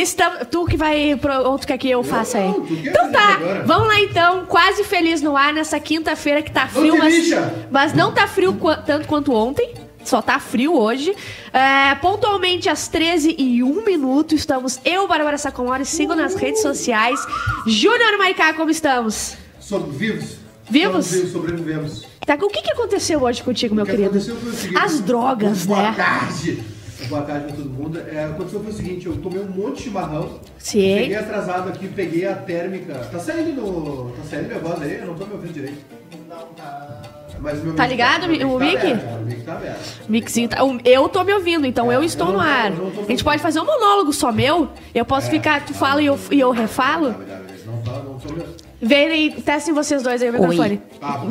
Estamos, tu que vai. Pro, ou tu quer que eu faça aí? não, Então tá, vamos lá então. Quase feliz no ar nessa quinta-feira que tá frio, mas, mas não tá frio qua- tanto quanto ontem. Só tá frio hoje. É, pontualmente às 13 e 1 minuto, estamos eu, Bárbara Sacomori, sigo nas redes sociais. Júnior Maicá, como estamos? Sobre vivos. Vivos? Vivos, sobrevivemos. Tá, o que, que aconteceu hoje contigo, meu o que querido? aconteceu foi o seguinte. As drogas, boa né? tarde. Boa tarde pra todo mundo. É, aconteceu foi o seguinte, eu tomei um monte de chimarrão. Sim. Cheguei atrasado aqui, peguei a térmica. Tá saindo no. Tá saindo minha voz aí? Eu não tô me ouvindo direito. Não, tá. Mas meu Tá mic ligado, meu o tá mic? aberto, O mic tá aberto. Mixinho. tá- Eu tô me ouvindo, então eu estou eu no não ar. não A gente pode fazer um monólogo só meu? Eu posso ficar, tu fala e eu, e eu refalo? Tá, me Verem, testem vocês dois aí o microfone.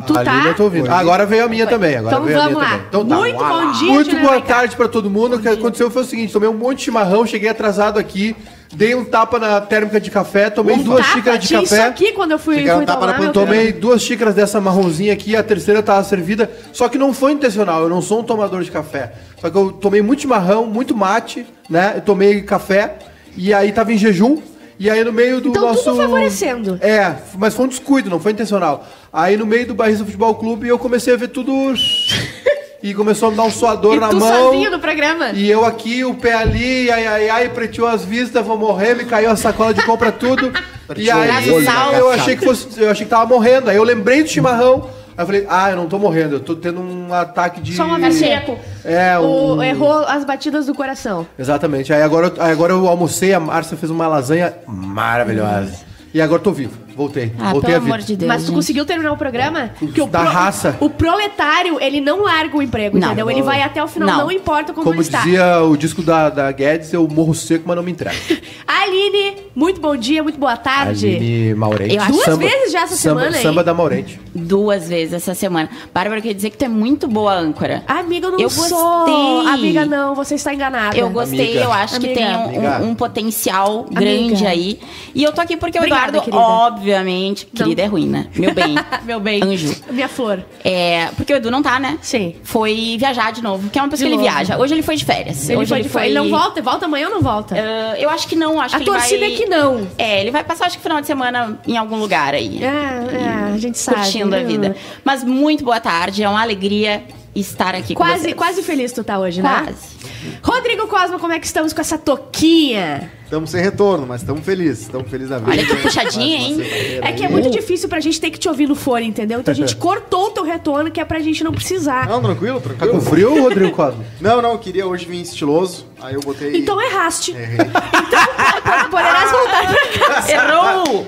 Tu Ali tá? eu tô ouvindo. Agora veio a minha também. Agora Então veio a vamos minha lá. também. Então tá. Muito bom dia, Muito boa tarde pra todo mundo. O que aconteceu foi o seguinte: tomei um monte de chimarrão, cheguei atrasado aqui, dei um tapa na térmica de café, tomei duas Tapa, xícaras de tinha isso café. aqui quando eu fui, Chegaram fui tapa tomar, na. Tomei duas xícaras dessa marronzinha aqui, a terceira tava servida, só que não foi intencional, eu não sou um tomador de café. Só que eu tomei muito chimarrão, muito mate, né? Eu tomei café e aí tava em jejum. E aí no meio do Então, nosso. tudo favorecendo. É, mas foi um descuido, não foi intencional. Aí no meio do Barrista Futebol Clube eu comecei a ver tudo. e começou a me dar um suador E na tu mão. sozinho no programa? E eu aqui, o pé ali, ai, ai, ai, preteou as vistas, vou morrer, me caiu a sacola de compra tudo. e aí eu achei que fosse, eu achei que tava morrendo. Aí eu lembrei do chimarrão. Aí eu falei, ah, eu não tô morrendo, eu tô tendo um ataque de. Só uma versículo. É, um... O, errou as batidas do coração. Exatamente. Aí agora, aí agora eu almocei, a Márcia fez uma lasanha maravilhosa. E agora eu tô vivo. Voltei. Ah, Voltei pelo à vida. amor de Deus. Mas tu gente. conseguiu terminar o programa? Porque o Da raça. O proletário, ele não larga o emprego, Não. entendeu? Ele vai até o final, não, Não. importa como, Como ele está. dizia o disco da, da Guedes, eu morro seco, mas não me entrego. Aline, muito bom dia, muito boa tarde. Aline Maurente. Duas vezes já essa samba, semana, hein? Samba da Maurente. Duas vezes essa semana. Bárbara, eu queria dizer que tu é muito boa âncora. Amiga, eu não Eu sou. gostei. Amiga, não, você está enganada. Eu gostei, Amiga. eu acho que Amiga. tem um, Amiga. um potencial grande Amiga. aí. E eu tô aqui porque Obrigada, o Eduardo, querida. Obviamente, querida é ruim, né? Meu bem. Meu bem. Anjo. Minha flor. É, porque o Edu não tá, né? Sim. Foi viajar de novo, que é uma pessoa De que ele novo. viaja. Hoje ele foi de férias. Ele, Hoje foi, de- ele não volta? Volta amanhã ou não volta? Ah, eu acho que não, acho A que ele torcida vai... é que não. É, ele vai passar acho que final de semana em algum lugar aí. É, é, a gente sabe. curtindo a vida. Mas muito boa tarde, é uma alegria estar aqui com Quase, vocês. quase feliz tu tá hoje, né? Quase. Rodrigo Cosmo, como é que estamos com essa toquinha? Estamos sem retorno, mas estamos felizes. Estamos felizes da vida. Olha que puxadinha, hein? É que é muito difícil pra gente ter que te ouvir no fone, entendeu? Então a gente cortou o teu retorno, que é pra gente não precisar. Não, tranquilo, Tá tranquilo. com frio, Rodrigo Cosmo? Não, não, eu queria hoje vir estiloso. Aí eu botei. Então erraste. Errei. Poderás voltar pra casa. Errou!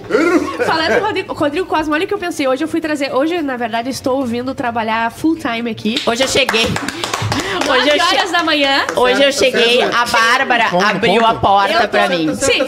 Falando do Rodrigo, Rodrigo Cosmo, olha o que eu pensei. Hoje eu fui trazer. Hoje, na verdade, estou vindo trabalhar full time aqui. Hoje eu cheguei. Hoje 9 eu, che- horas da manhã. Hoje eu cheguei, certo. a Bárbara abriu a porta pra mim. Sim,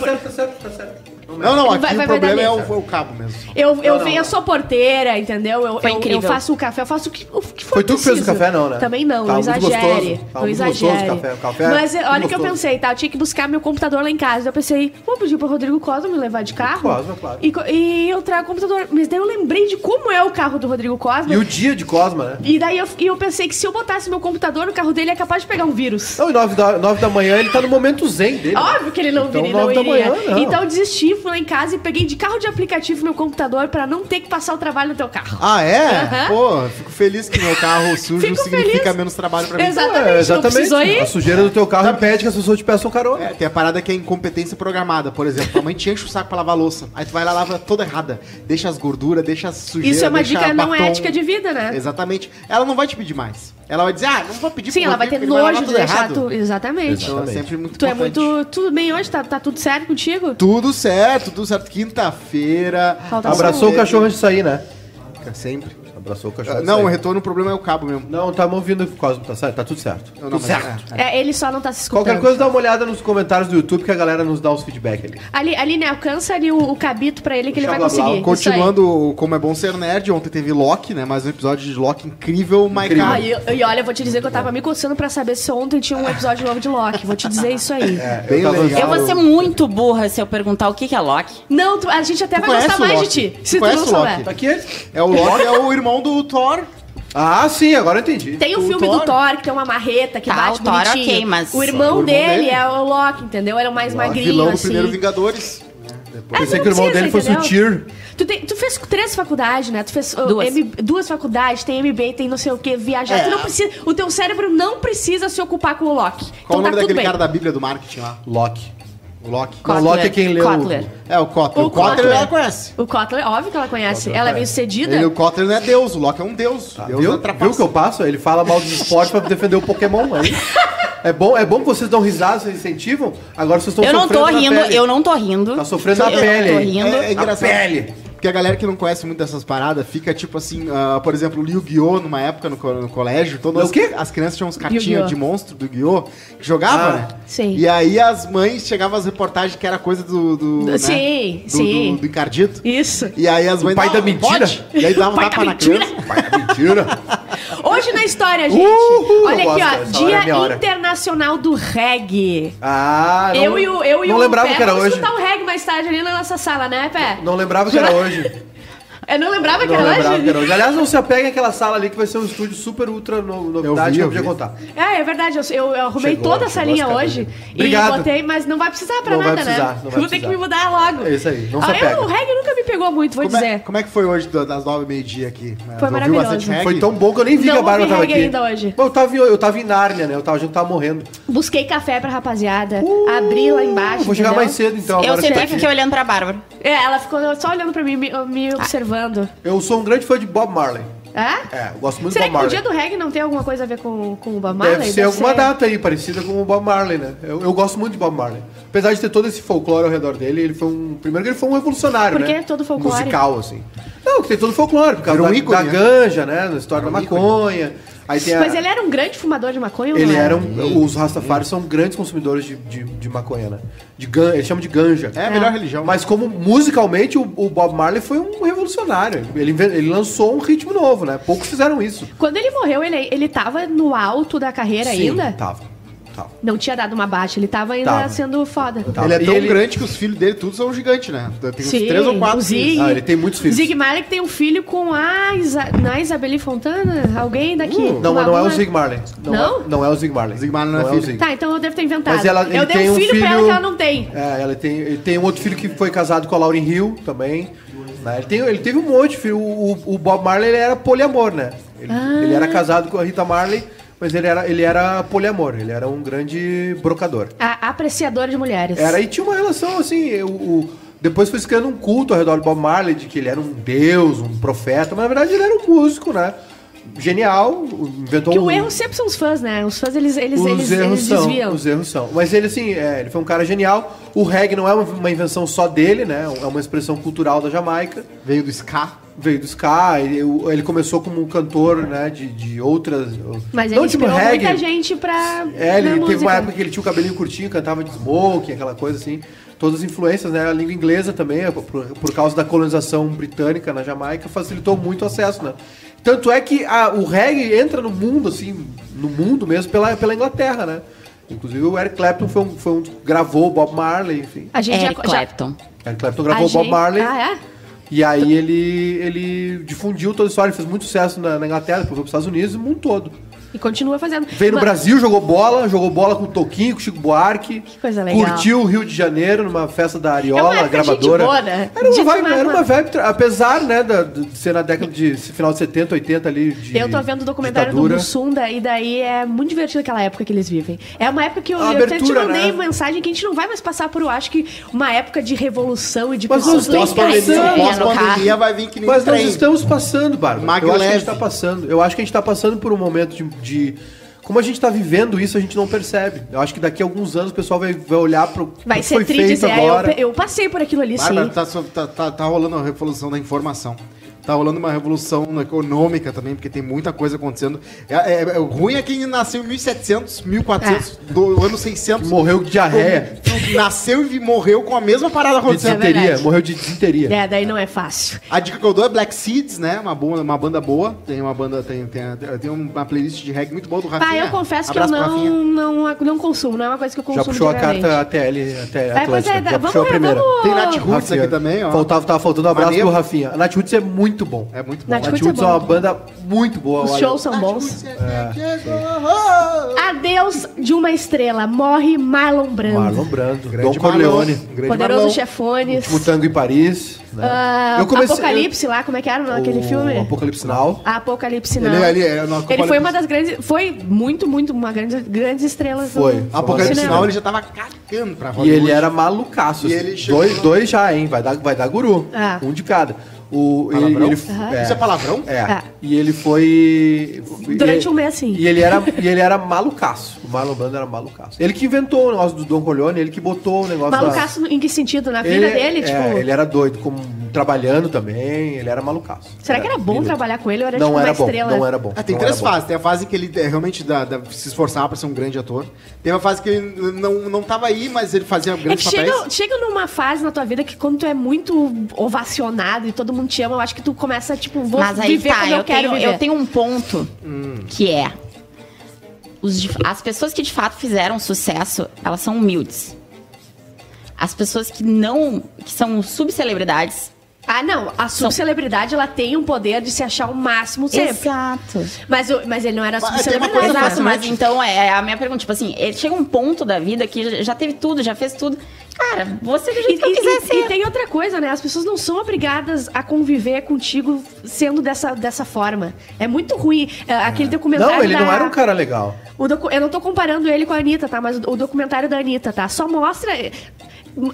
Tá tá tá. Não, não, aqui Vai- vai- o problema dar é o, é o cabo mesmo. Eu, eu venho, eu sou porteira, entendeu? Eu, Foi eu, incrível. eu faço o café, eu faço o que, o que for Foi tu que fez o café, não, né? Também não, Tava não exagere. Não gostoso exagere. café. Café Mas é olha o que eu gostoso. pensei, tá? Eu tinha que buscar meu computador lá em casa. Eu pensei, vou pedir pro Rodrigo Cosmo me levar de carro. Cosmo, claro. E, e eu trago o computador. Mas daí eu lembrei de como é o carro do Rodrigo Cosmo. E o dia de Cosma, né? E daí eu, e eu pensei que se eu botasse meu computador no carro dele, é capaz de pegar um vírus. Não, e nove da, nove da manhã ele tá no momento zen dele. Óbvio que ele não Então, viria, não nove da iria. manhã, não. Então eu desisti, fui lá em casa e peguei de carro de aplicativo meu computador pra não ter que passar o trabalho no teu carro. Ah, é? Aham. Pô, fico feliz que meu carro sujo Fico significa feliz. menos trabalho pra mim. Exatamente, É, não exatamente. A sujeira do teu carro impede que as pessoas te peçam carona. É, tem a parada que é incompetência programada. Por exemplo, tua mãe te enche o saco pra lavar a louça. Aí tu vai lá, lava toda errada. Deixa as gorduras, deixa as sujeiras. Isso é uma dica não batom. ética de vida, né? Exatamente. Ela não vai te pedir mais. Ela vai dizer, ah, não vou pedir Sim, pro ela vai ter nojo de deixar errado. tu. Exatamente. Então é sempre muito Tu é importante. muito. Tudo bem hoje? Tá, tá tudo certo contigo? Tudo certo, tudo certo. Quinta-feira. Falta Abraçou o cachorro antes de sair, né? Sempre. Abraçou o cachorro Ah, Não, o retorno, o problema é o cabo mesmo. Não, tá ouvindo o Cosmo, tá, certo, tá tudo certo. Não, não, tudo mas- certo. é, é. É, ele só não tá se escutando. Qualquer coisa, dá uma olhada nos comentários do YouTube que a galera nos dá uns feedback ali. Ali, Aline, alcança ali o, o cabito pra ele que ele vai conseguir. Continuando como é bom ser nerd, ontem teve Loki, né? Mais um episódio de Loki incrível, mas Incrível. Ah, cara, e, e olha, eu vou te dizer que eu tava me coçando pra saber se ontem tinha um episódio novo de Loki. Vou te dizer isso aí. É, Bem tava- legal. Eu vou ser muito burra se eu perguntar o que que é Loki. Não, tu- a gente até Tu vai conhece gostar o mais de Loki? ti. Tu Se tu conhece não o Loki? souber. Tá aqui ele. é o Loki é o irmão do Thor. Ah, sim, agora eu entendi. Tem o, O filme Thor? do Thor, que tem uma marreta que Tá, bate o Thor, bonitinho. ok, mas- O irmão, O irmão dele, dele? é o Loki, entendeu? Ele é o mais magrinho, vilão do assim. primeiro Vingadores. né? Depois. Pensei não que o irmão precisa, dele fosse o? Tyr. Tu, tem- tu fez três faculdades, né? Tu fez uh, Duas. M- duas faculdades, tem MBA, tem não sei o que, viajar. É. Tu não precisa, o teu cérebro não precisa se ocupar com o Loki. Qual o então nome tá daquele cara da Bíblia do marketing lá? Loki. O Loki. Não, Kotler. Loki é quem leu. Kotler. É, o Kotler. O O Kotler Kotler. ela conhece. O Kotler, óbvio que ela conhece. ela é bem sucedida. Ele, o Kotler não é Deus, o Loki é um Deus. Ah, Deus viu? viu que eu passo? Ele fala mal dos esportes pra defender o Pokémon aí. É bom, é bom que vocês dão risada, vocês incentivam. Agora vocês estão Eu não tô sofrendo na rindo, pele. eu não tô rindo. Tá sofrendo na Eu pele tô aí. rindo. É, é engraçado. A pele. Porque a galera que não conhece muito dessas paradas fica tipo assim, ah, por exemplo, o Yu-Gi-Oh! numa época no, co- no colégio, todas O as, quê? as crianças tinham uns Yu-Gi-Oh! cartinhas de monstro do Yu-Gi-Oh! que jogava, Ah, né? sim. E aí as mães chegavam as reportagens que era coisa do. do né? Sim, do, sim. Do, do encardito. Isso. E aí as mães. pai "Não, da não mentira?" pode. E aí dava um Pai tapa da na mentira. criança. Pai, mentira. Hoje na história, gente. Uhul, olha eu aqui, ó. Dia. Internacional do Reggae. Ah, não, eu e o eu e não o lembrava Pé que era vamos hoje. escutar o reggae mais tarde ali na nossa sala, né, Pé? Não lembrava que era hoje. pleasure. Eu não lembrava que Não era lembrava hoje. que era hoje. Aliás, não se apeguem àquela sala ali que vai ser um estúdio super ultra no, novidade vi, que eu podia vi. contar. É, é verdade. Eu, eu- arrumei Chegou, toda a chegou salinha as hoje. cadeiras. E Obrigado. botei, mas não vai precisar pra Não vai nada, precisar, né? não vai Vou ter que precisar. me mudar logo. É isso aí, não se ah, apega. eu, O reggae nunca me pegou muito, vou Como é, dizer. como é que foi hoje das nove e meio-dia aqui? Foi maravilhoso. Foi tão bom que eu nem vi Não que a Bárbara tava aqui. ainda hoje. Bom, eu tava, em, eu tava em Nárnia, né? Eu tava, a gente tava morrendo. Busquei café pra rapaziada. abri lá embaixo. Uh, Vou chegar mais cedo, então. Eu sempre fiquei aqui. olhando pra Bárbara. É, ela ficou só olhando pra mim, me, me Eu sou um grande fã de Bob Marley. É? É, eu gosto muito Será do que Bob o Marley. dia do reggae não tem alguma coisa a ver com, com o Bob Marley? Deve ser alguma data aí, parecida com o Bob Marley, né? Eu, eu gosto muito de Bob Marley. Apesar de ter todo esse folclore ao redor dele, ele foi um. Primeiro que ele foi um revolucionário, Por que né? todo folclore? Musical, assim. Não, que tem todo folclore, por causa Era um da, ícone, da né? ganja, né? Na história Era da um ícone. maconha. Aí tem a, Mas ele era um grande fumador de maconha ou ele era um, Os Rastafari são grandes consumidores de, de, de maconha, né? De gan, eles chamam de ganja. É a melhor religião. Mas como musicalmente o, o Bob Marley foi um revolucionário. Ele, ele lançou um ritmo novo, né? Poucos fizeram isso. Quando ele morreu, ele, ele tava no alto da carreira Sim, ainda? Tava. Tava. Não tinha dado uma baixa, ele tava ainda Tava. sendo foda. Tava. Ele é E tão ele- grande que os filhos dele todos são gigantes, né? Tem uns Sim, três ou quatro o Zig. filhos. Ah, ele tem muitos filhos. Zig Marley que tem um filho com a, Isa, não é Isabelle Fontana? Alguém daqui? Uh, Não, Com mas não é o alguma- Zig Marley. Não? Não? É, não é o Zig Marley. Zig Marley não é o filho. Zig. Tá, então eu devo ter inventado. Mas ela, ele eu dei tem um um filho, filho pra ela que ela não tem. É, ela tem, ele tem um outro filho que foi casado com a Lauryn Hill também. né? Ele, tem, ele teve um monte de filho. O, o- o Bob Marley ele era poliamor, né? Ele, Ah. ele era casado com a Rita Marley, mas ele era, ele era poliamor. Ele era um grande brocador. A apreciadora de mulheres. Era e tinha uma relação assim. O, o- depois foi se criando um culto ao redor do Bob Marley, de que ele era um deus, um profeta, mas na verdade ele era um músico, né? Genial, inventou Que um. o erro sempre são os fãs, né? Os fãs, eles, eles, os eles, erros eles são, desviam. os erros são. Mas ele, assim, é, ele foi um cara genial. O reggae não é uma, uma invenção só dele, né? É uma expressão cultural da Jamaica. Veio do ska. Veio do ska, ele, ele começou como um cantor, né? De, de outras... Mas não ele tipo reggae. muita gente pra. É, ele teve música. uma época que ele tinha o cabelinho curtinho, cantava de smoking, aquela coisa assim. Todas as influências, né? A língua inglesa também, por, por causa da colonização britânica na Jamaica, facilitou muito o acesso, né? Tanto é que a- o reggae entra no mundo, assim, no mundo mesmo, pela, pela Inglaterra, né? Inclusive o Eric Clapton foi um, foi um que gravou o Bob Marley, enfim. A gente Eric já, já, Clapton. Eric Clapton gravou o Bob gente- Marley. Ah, é? E aí ele, ele difundiu toda a história, fez muito sucesso na, na Inglaterra, depois foi para os Estados Unidos e no mundo todo. E continua fazendo. Veio no Mas- Brasil, jogou bola, jogou bola com o Toquinho, com o Chico Buarque. Que coisa legal. Curtiu o Rio de Janeiro numa festa da É Ariola, gravadora. boa, né? Era uma vibe, era uma- vibe, apesar, né, da- de ser na década de final de 70, 80 ali de Eu tô vendo o documentário ditadura. do Mussunda e daí é muito divertido aquela época que eles vivem. É uma época que eu, A eu até te abertura, mandei né? mensagem que a gente não vai mais passar por, eu acho que, uma época de revolução e de Mas nós estamos passando. Pós- Pós-pandemia vai vir que nem Mas nós trem. estamos passando, Bárbara. Mag eu acho que a gente tá passando. Eu acho que a gente tá passando por um momento de. de- como a gente tá vivendo isso, a gente não percebe. Eu acho que daqui a alguns anos o pessoal vai, vai olhar pro Vai pro que ser foi feito dizer, agora. eu, eu passei por aquilo ali, Bárbara, sim. tá, so- tá, tá, tá rolando a revolução da informação. Tá rolando uma revolução econômica também, porque tem muita coisa acontecendo. É, é- é- o ruim é quem nasceu em 1700, 1400, É. do ano 600. Morreu de diarreia. Nasceu e morreu com a mesma parada De acontecendo. desinteria. verdade. morreu de desinteria. É, daí não é fácil. A dica que eu dou é Black Seeds, né? Uma, boa, uma banda boa. Tem uma banda, tem, tem, tem uma playlist de reggae muito boa do Rafinha. Ah, eu confesso que eu Abraço pro Rafinha. não, não, não consumo, não é uma coisa que eu Já consumo puxou a carta ATL, até É, pois é, Atlântica. Já vamos puxou a primeira. vamos- Tem Nath Roots aqui também, ó. Faltava, tava faltando um abraço Maneiro. pro Rafinha. A Nath Roots é muito muito bom. É muito bom. Roots é é uma banda muito boa. Os olha. shows são bons. É. Adeus de uma estrela. Morre Marlon Brando. Marlon Brando, Grande Dom Corleone, grande Poderoso Marlon. Chefones. Último Tango em Paris. Né? Eu comecei- Apocalipse lá, como é que era aquele o filme? Apocalipse Now. Apocalipse não. Ele, ele, é Ele Apocalipse- foi uma das grandes. Foi muito, muito uma grande, grandes estrelas. do- Foi. do Apocalipse. Now ele já tava cagando pra E Hollywood. ele era malucaço. E assim. ele chegou dois, dois já, hein? Vai dar, vai dar guru. Ah. Um de cada. O, ele, ele, Isso é palavrão? É. Ah. E ele foi. Durante e- um mês, sim. E ele era, e ele era malucaço. O Marlon Brando era malucaço. Ele que inventou o negócio do Don Corleone, ele que botou o negócio Malucaço em que sentido? Na da... vida ele, dele? é, tipo. ele era doido, como, trabalhando também, ele era malucaço. Será que era bom lindo. trabalhar com ele ou era não tipo era uma bom, estrela? Não era bom. Ah, tem não três bom. fases. Tem a fase que ele é, realmente dá- dá- se esforçava pra ser um grande ator. Tem a fase que ele não, não tava aí, mas ele fazia É que grandes papéis. chega, chega numa fase na tua vida que quando tu é muito ovacionado e todo mundo te ama, eu acho que tu começa, tipo, vou Mas aí viver tá, como eu, eu, quero tenho, viver. eu tenho um ponto que é. os as pessoas que de fato fizeram sucesso, elas são humildes. As pessoas que não. que são subcelebridades. Ah, não. A subcelebridade, ela tem um poder de se achar o máximo sempre. Exato. Mas, o- mas ele não era Mas tem uma subcelebridade. coisa? Exato, mas então é, é a minha pergunta, tipo assim, ele chega um ponto da vida que já- teve tudo, já fez tudo. Cara, você do E, jeito que eu e- quiser e- ser. e tem outra coisa, né? As pessoas não são obrigadas a conviver contigo sendo dessa, dessa forma. É muito ruim. É, Aquele documentário. Não, ele não da- era um cara legal. O docu- Eu não tô comparando ele com a Anitta, tá? Mas o o documentário da Anitta, tá? Só mostra.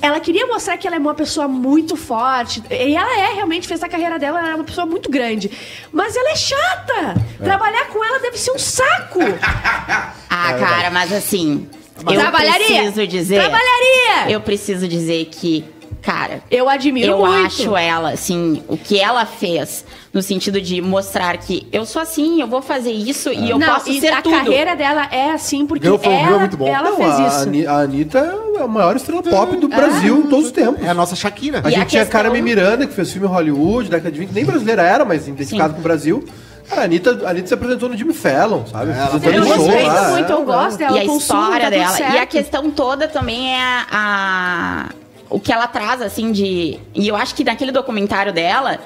Ela queria mostrar que ela é uma pessoa muito forte. E ela é, realmente, fez a carreira dela, ela é uma pessoa muito grande. Mas ela é chata! Trabalhar com ela deve ser um saco! Ah, cara, mas assim. eu Trabalharia! preciso dizer. Trabalharia! Eu preciso dizer que, cara, Eu admiro eu muito. acho ela, assim, o que ela fez, no sentido de mostrar que eu sou assim, eu vou fazer isso e eu não, posso e ser a tudo. carreira dela é assim porque um ela, muito bom. ela Não, fez a, isso. A Anitta é a maior estrela pop do Brasil em todos os tempos. É a nossa Shakira. A E a gente tinha questão- Carmen Miranda, que fez filme em Hollywood, década de 20, nem brasileira era, mas identificada com o Brasil. Cara, a Anitta, a Anitta se apresentou no Jimmy Fallon, sabe? Ela Apresentando Eu show respeito lá, muito, é, eu gosto dela, e a eu história tá dela. E a questão toda também é a, a- o que ela traz, assim, de. E eu acho que naquele documentário dela.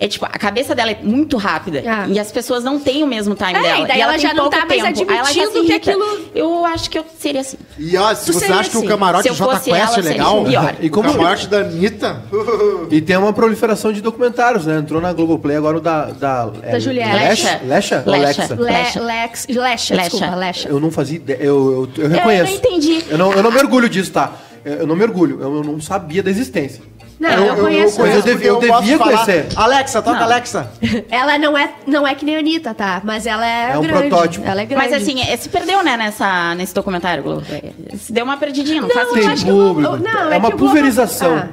É tipo, a cabeça dela é muito rápida. Ah. E as pessoas não têm o mesmo time É, dela. e daí ela, ela tem já não pouco tá mais tempo. Ela se admitindo que aquilo- Eu acho que eu seria assim. E ó, se Tu você acha que assim. o camarote Se eu J Quest ela, é legal, pior. E como- o camarote da Anitta... E tem uma proliferação de documentários, né? Entrou na Globoplay agora o da... Da, é, Juliette. Lecha? Lecha? Lecha. Lexa? Le, Lecha. Lex, Lecha, Lecha. desculpa, Lecha. Eu não fazia ideia, eu, eu, eu reconheço. não entendi. Eu não, eu não me orgulho disso, tá? Eu eu não me orgulho, eu eu não sabia da existência. Não, eu, conheço. conheço. eu devia- eu gosto de devia falar, conhecer. Alexa, toca Não. Alexa. Ela não é, não é que nem a Anitta, tá? Mas ela é, É um grande. protótipo. Ela é grande. Mas assim, é, se perdeu, né, nessa, nesse documentário, Globo. É, Se deu uma perdidinha, não, faz eu Tem sentido. Globo- público, não, é uma que o Globo- pulverização. Ah.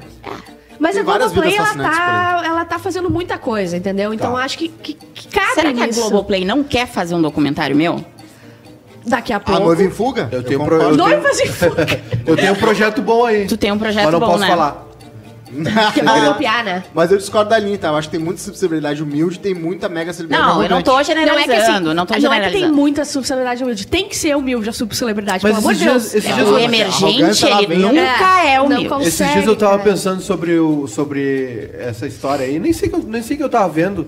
Mas Tem a Globoplay, ela tá, ela tá fazendo muita coisa, entendeu? Então Tá. acho que, que, que cabe Será que a nisso. Globoplay não quer fazer um documentário meu? Daqui a A pouco... noiva em fuga? Eu tenho, pro, eu, tenho, Noivas em fuga. eu tenho um projeto bom aí. Tu tem um projeto mas não bom, posso né? falar. Que vai copiar, né? Mas eu discordo da Anitta. Eu acho que tem muita subcelebridade humilde tem muita mega celebridade Não, eu não tô Não é que generalizando, assim, não tô não é que tem generalizando. muita subcelebridade humilde. Tem que ser humilde a subcelebridade, Mas pelo amor esses de Deus. dias- É, dias o eu- emergente, ele vem- nunca é, não humilde. consegue, Esses dias eu tava cara. pensando sobre, o, sobre essa história aí, nem sei que eu, nem sei que eu tava vendo.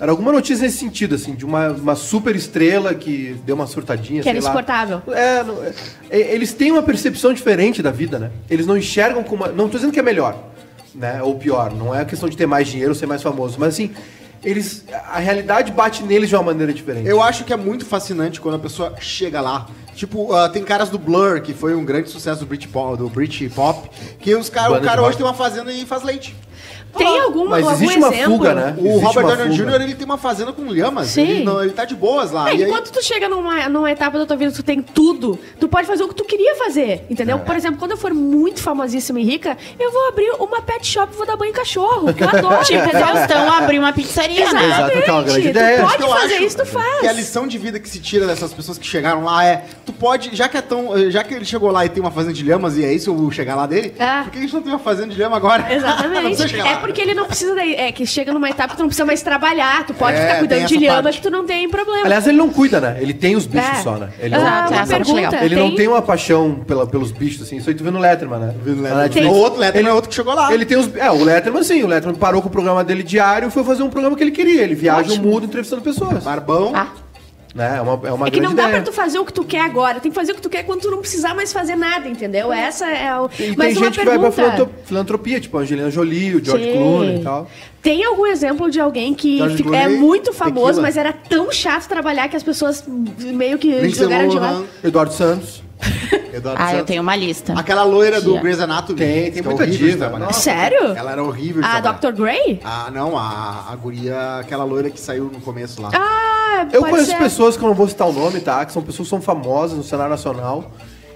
Era alguma notícia nesse sentido, assim, de uma, uma super estrela que deu uma surtadinha. Que era insuportável. É, não- é, é, eles têm uma percepção diferente da vida, né? Eles não enxergam como. Não tô dizendo que é melhor, né? Ou pior. Não é questão de ter mais dinheiro ou ser mais famoso. Mas assim, eles. A realidade bate neles de uma maneira diferente. Eu acho que é muito fascinante quando a pessoa chega lá. Tipo, ah, tem caras do Blur, que foi um grande sucesso do Britpop, do Britpop que os cara, Banda o cara rock. hoje tem uma fazenda e faz leite. Tem alguma, Mas algum existe uma exemplo? fuga, né? O Existe Robert Downey. Jr., ele tem uma fazenda com lhamas. Sim. Ele, não- ele tá de boas lá. É, e aí- enquanto tu chega numa, numa etapa da tua vida que tu tem tudo, tu pode fazer o que tu queria fazer, entendeu? É. Por exemplo, quando eu for muito famosíssima e rica, eu vou abrir uma pet shop e vou dar banho em cachorro, que eu adoro. Tipo? Faustão abrir uma pizzaria, né? Exato, que é uma grande Tu ideia. pode que eu fazer isso, tu faz. Que a lição de vida que se tira dessas pessoas que chegaram lá é: tu pode, já que é tão. Já que ele chegou lá e tem uma fazenda de lhamas e é isso o chegar lá dele, É. por que a gente não tem uma fazenda de lhama agora? Exatamente. É. porque ele não precisa. daí- É que chega numa etapa que tu não precisa mais trabalhar. Tu pode É, ficar cuidando tem de lhama parte. que tu não tem problema. Aliás, ele não cuida, né? Ele tem os bichos É. só, né? Ele, Ah, não, uma é pergunta. legal. ele não tem uma paixão pela, pelos bichos, assim. Isso aí tu vê no Letterman, né? Viu, Na Letterman? Netflix. O outro Letterman Ele- é outro que chegou lá. Ele tem os. É, o Letterman, sim. O Letterman parou com o programa dele diário e foi fazer um programa que ele queria. Ele viaja o mundo entrevistando pessoas. Barbão. Ah? É uma, é uma É que não dá ideia. pra tu fazer o que tu quer agora. Tem que fazer o que tu quer quando tu não precisar mais fazer nada, entendeu? Essa é o. E Mas tem gente que vai pra pergunta. filantropia, tipo a Angelina Jolie, o George Sim. Clooney e tal. Tem algum exemplo de alguém que George fi- é muito famoso, Tequila. mas era tão chato trabalhar que as pessoas meio que Lindsay jogaram de Lohan, lado? Eduardo Santos. Eduardo ah, eu Santos. tenho uma lista. Aquela loira do. Grey's Anatomy. Tem, tem que muita diva. Nossa. Sério? Ela era horrível A trabalhar. Dr. Grey? Ah, não, a, a guria, aquela loira que saiu no começo lá. Ah, Eu conheço ser. pessoas que eu não vou citar o nome, tá? Que são pessoas que são famosas no cenário nacional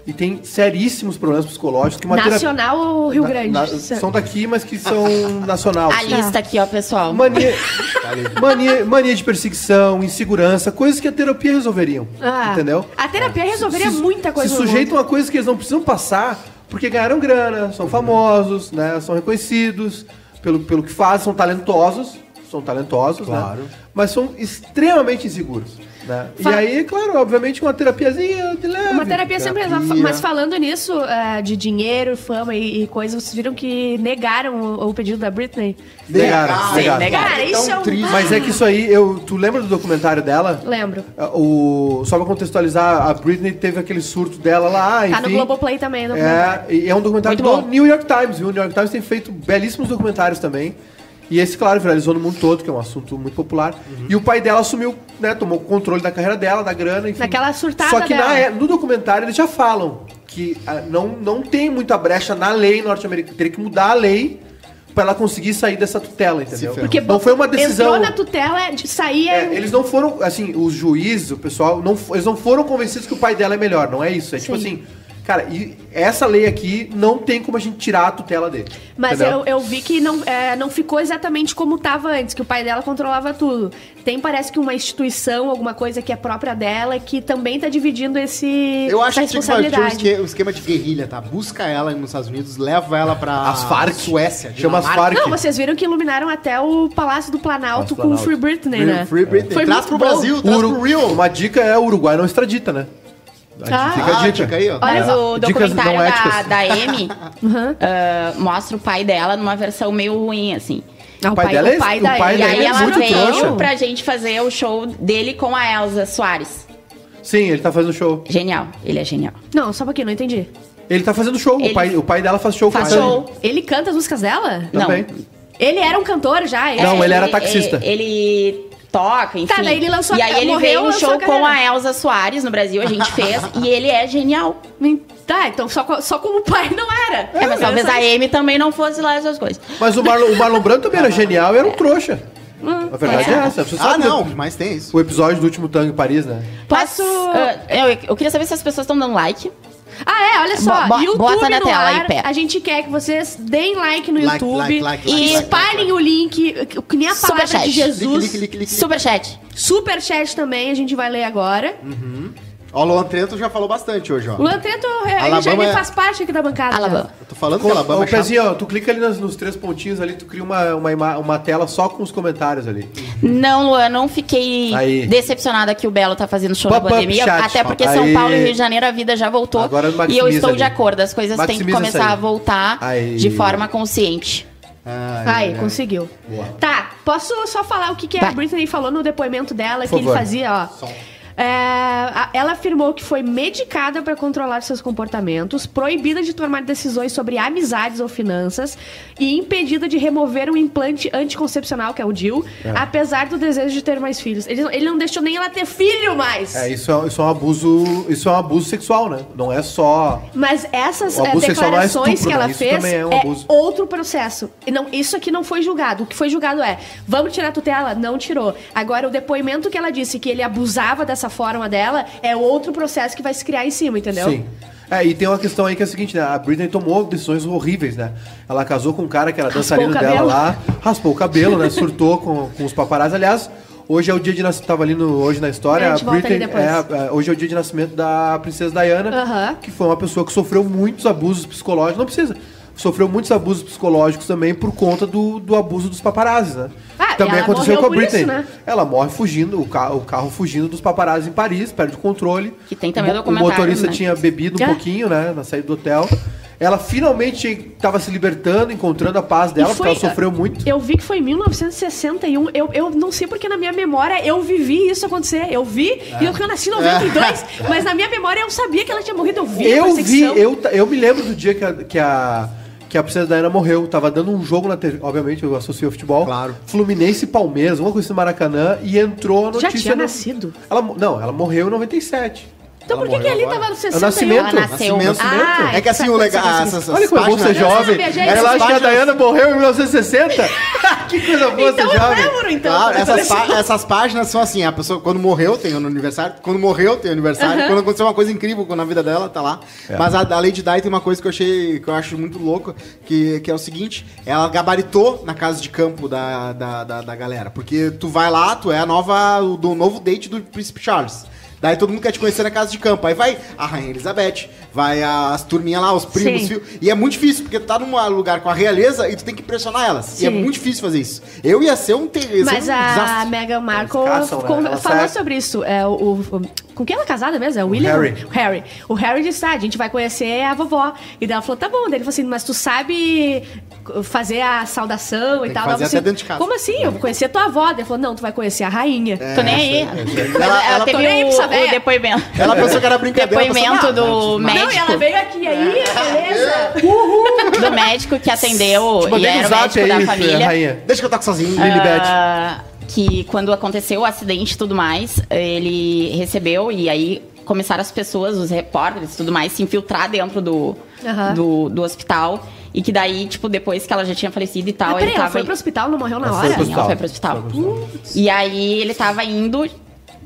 e tem seríssimos problemas psicológicos. Que uma terapia- Nacional ou Rio na- Grande? na- são daqui, mas que são nacional. A assim. lista aqui, ó, pessoal. Mania, mania, mania de perseguição, insegurança, coisas que a terapia resolveriam. Ah, Entendeu? A terapia resolveria Se- muita coisa Se sujeitam a coisas que eles não precisam passar porque ganharam grana, são famosos, né? São reconhecidos pelo, pelo que fazem, são talentosos. São talentosos, Claro. né? Mas são extremamente inseguros. Né? Fa- E aí, claro, obviamente, uma terapiazinha de leve. Uma terapia sempre terapia. Mas falando nisso, é, de dinheiro, fama e, e coisas, vocês viram que negaram o, o pedido da Britney? Negaram, Sim, negaram. negaram. Cara, isso é um... triste. Mas é que isso aí, eu, tu lembra do documentário dela? Lembro. O, só pra contextualizar, a Britney teve aquele surto dela lá, enfim. Tá no Globoplay também, É, e é um documentário Muito do bom. New York Times, viu? O New York Times tem feito belíssimos documentários também. E esse, claro, viralizou no mundo todo, que é um assunto muito popular. E o pai dela assumiu, né, tomou o controle da carreira dela, da grana, enfim. Naquela surtada Só que na dela. é- no documentário eles já falam que ah, não, não tem muita brecha na lei norte-americana. Teria que mudar a lei pra ela conseguir sair dessa tutela, entendeu? Porque não foi uma decisão... Entrou na tutela de sair. É, eles não foram, assim, os juízes, o pessoal, não, eles não foram convencidos que o pai dela é melhor, não é isso. É tipo Sim. assim, cara, e essa lei aqui não tem como a gente tirar a tutela dele. Mas eu, eu vi que não, é, não ficou exatamente como estava antes, que o pai dela controlava tudo. Tem, parece que uma instituição, alguma coisa que é própria dela, que também tá dividindo esse, Eu acho essa que tinha um responsabilidade. esque- um esquema de guerrilha, tá? Busca ela nos Estados Unidos, leva ela pra As Farc. Suécia. Chama as. Farc. Não, vocês viram que iluminaram até o Palácio do Planalto Palácio com o Planalto. Free Britney, né? Free Britney. Foi Traz muito pro bom. Brasil, traz Uru- pro Rio. Uma dica é o Uruguai não extradita, né? Ah. Fica a Ah, dica. dica aí, ó. Mas É. o documentário não da, da Amy ah, mostra o pai dela numa versão meio ruim, assim. Ah, o pai pai, dela o é- pai o da pai E aí é ela muito veio trouxa. pra gente fazer o show dele com a Elsa Soares. Sim, ele tá fazendo show. Genial, ele é genial. Não, só um pouquinho, não entendi. Ele tá fazendo show. Ele- O, pai, o pai dela faz show Faz cantando. show. Ele canta as músicas dela? Também. Ele era um cantor já? Não, é, ele era taxista. Ele, ele toca, enfim. Tá, daí ele lançou E aí ele morreu, veio no lançou show a com a Elsa Soares no Brasil, a gente fez. e ele é genial. Tá, então só, só como pai não era. É, mas talvez a Amy também não fosse lá essas coisas. Mas o Marlon, o Marlon Brando também era genial e era um trouxa. A verdade é, é. essa. Você Ah, sabe não, do- mas tem isso. O episódio do último tango em Paris, né? Posso... Ah, eu, eu queria saber se as pessoas estão dando like. Ah, é, olha só. Bo- YouTube bota na no tela aí, ar, Pé. A gente quer que vocês deem like no Like, YouTube like, like, e like, like, espalhem like, o link, que- que nem a palavra Superchat. de Jesus. Superchat. Superchat também, a gente vai ler agora. Ó, o Luan Trento já falou bastante hoje, ó. O Lanteto, ele já Alabama ele é- faz parte aqui da bancada. Alabama. Eu tô falando Com, ela Alabama ô, é chato. Pezinho, ó, tu clica ali nos, nos três pontinhos ali, tu cria uma, uma, uma tela só com os comentários ali. Não, Luan, não fiquei Aí. decepcionada que o Belo tá fazendo show Pop-up na pandemia. chat. Até porque São Aí. Paulo e Rio de Janeiro a vida já voltou. Agora e eu maximiza estou de ali. acordo, as coisas têm que Maximiza começar a voltar Aí. de forma consciente. Ai, Aí, conseguiu. Tá. Tá, posso só falar o que, que a Vai. Britney falou no depoimento dela, Por que ele favor. fazia, ó. É, ela afirmou que foi medicada para controlar seus comportamentos, proibida de tomar decisões sobre amizades ou finanças e impedida de remover um implante anticoncepcional, que é o DIU, apesar do desejo de ter mais filhos. Ele, não- ele não deixou nem ela ter filho mais. É, isso é, isso é um abuso. Isso é um abuso sexual, né? Não é só. Mas essas não é declarações estupro, que ela né? Isso fez é um é outro processo. E Não, isso aqui não foi julgado. O que foi julgado é, vamos tirar a tutela? Não tirou. Agora, o depoimento que ela disse que ele abusava dessa forma dela é outro processo que vai se criar em cima, entendeu? Sim. É, e tem uma questão aí que é a seguinte, né? A Britney tomou decisões horríveis, né? Ela casou com um cara que era dançarino dela lá, raspou o cabelo, né? Surtou com, com os paparazzi. Aliás, hoje é o dia de nascimento, tava ali no, hoje na história, É, a a Britney, é, é, hoje é o dia de nascimento da princesa Diana, Aham. que foi uma pessoa que sofreu muitos abusos psicológicos. Não precisa. sofreu muitos abusos psicológicos também por conta do, do abuso dos paparazzi, né? Ah, também ela aconteceu com a Britney. isso, né? Ela morre fugindo, o, ca o carro fugindo dos paparazzi em Paris, perde o controle. Que tem também o, O motorista né? tinha bebido um É. pouquinho, né, na saída do hotel. Ela finalmente estava se libertando, encontrando a paz dela, E porque ela sofreu muito. Eu vi que foi em 1961. Eu, eu não sei porque na minha memória eu vivi isso acontecer. Eu vi, e eu, eu nasci em 92, mas na minha memória eu sabia que ela tinha morrido. Eu vi Eu vi, eu, eu me lembro do dia que a, que a, que a Princesa Diana morreu. Tava dando um jogo na TV, obviamente, eu associei ao futebol. Claro. Fluminense e Palmeiras, uma coisa no Maracanã, e entrou a Já notícia. tinha no- nascido? Ela, não, ela morreu em 97. Então Ela por que, que morreu ali agora. tava no É o 61? nascimento. Ela nasceu. Nascimento. Ah, É que assim, o legal. Olha como é bom ser jovem. Ela acha que a Diana morreu em 1960? que coisa boa Então ser eu jovem. lembro, então. Claro, Tá essas, pá- essas páginas são assim, a pessoa quando morreu tem o aniversário, quando morreu tem aniversário, quando aconteceu uma coisa incrível na vida dela, tá lá. Mas a, a Lady Di tem uma coisa que eu achei, que eu acho muito louco, que, que é o seguinte, ela gabaritou na casa de campo da, da, da, da galera, porque tu vai lá, tu é a nova, o do novo date do Príncipe Charles. Daí todo mundo quer te conhecer na casa de campo. Aí vai a Rainha Elizabeth, vai as turminhas lá, os primos, Sim. filhos. E é muito difícil, porque tu tá num lugar com a realeza e tu tem que pressionar elas. E é Sim. muito difícil fazer isso. Eu ia ser um, ter... Mas um a desastre. Meghan Markle caçam, né? falou sai- sobre isso. É, o, o- com quem ela é casada mesmo? É o William? Harry. O Harry. O Harry disse, ah, a gente vai conhecer a vovó. E daí ela falou, tá bom. Daí ele falou assim, mas tu sabe fazer a saudação Tem e que tal. fazer até assim, dentro de casa. Como assim? Eu vou conhecer tua avó. Ele falou, não, tu vai conhecer a rainha. Tô nem aí. Ela- Ela, ela- teve nem aí pra o, saber. o depoimento. Ela pensou que era brincadeira. ela Depoimento pensou, do "Não, Não, e médico. ela veio aqui aí, beleza. Do médico que atendeu Te e era o médico da aí, família. rainha. Deixa que eu toco sozinho. Lilibet. Ah, que quando aconteceu o acidente e tudo mais, ele recebeu e aí começaram as pessoas, os repórteres e tudo mais, se infiltrar dentro do, Aham. do, do hospital. E que daí, tipo, depois que ela já tinha falecido e tal, Ah, ele peraí, ela tava. foi pro hospital, não morreu na Ela hora? foi pro Sim, ela foi pro hospital. E aí ele tava indo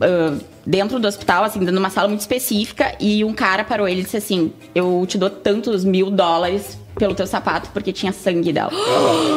ah, dentro do hospital, assim, dentro de uma sala muito específica, e um cara parou ele e disse assim: Eu te dou tantos mil dólares pelo teu sapato, porque tinha sangue dela.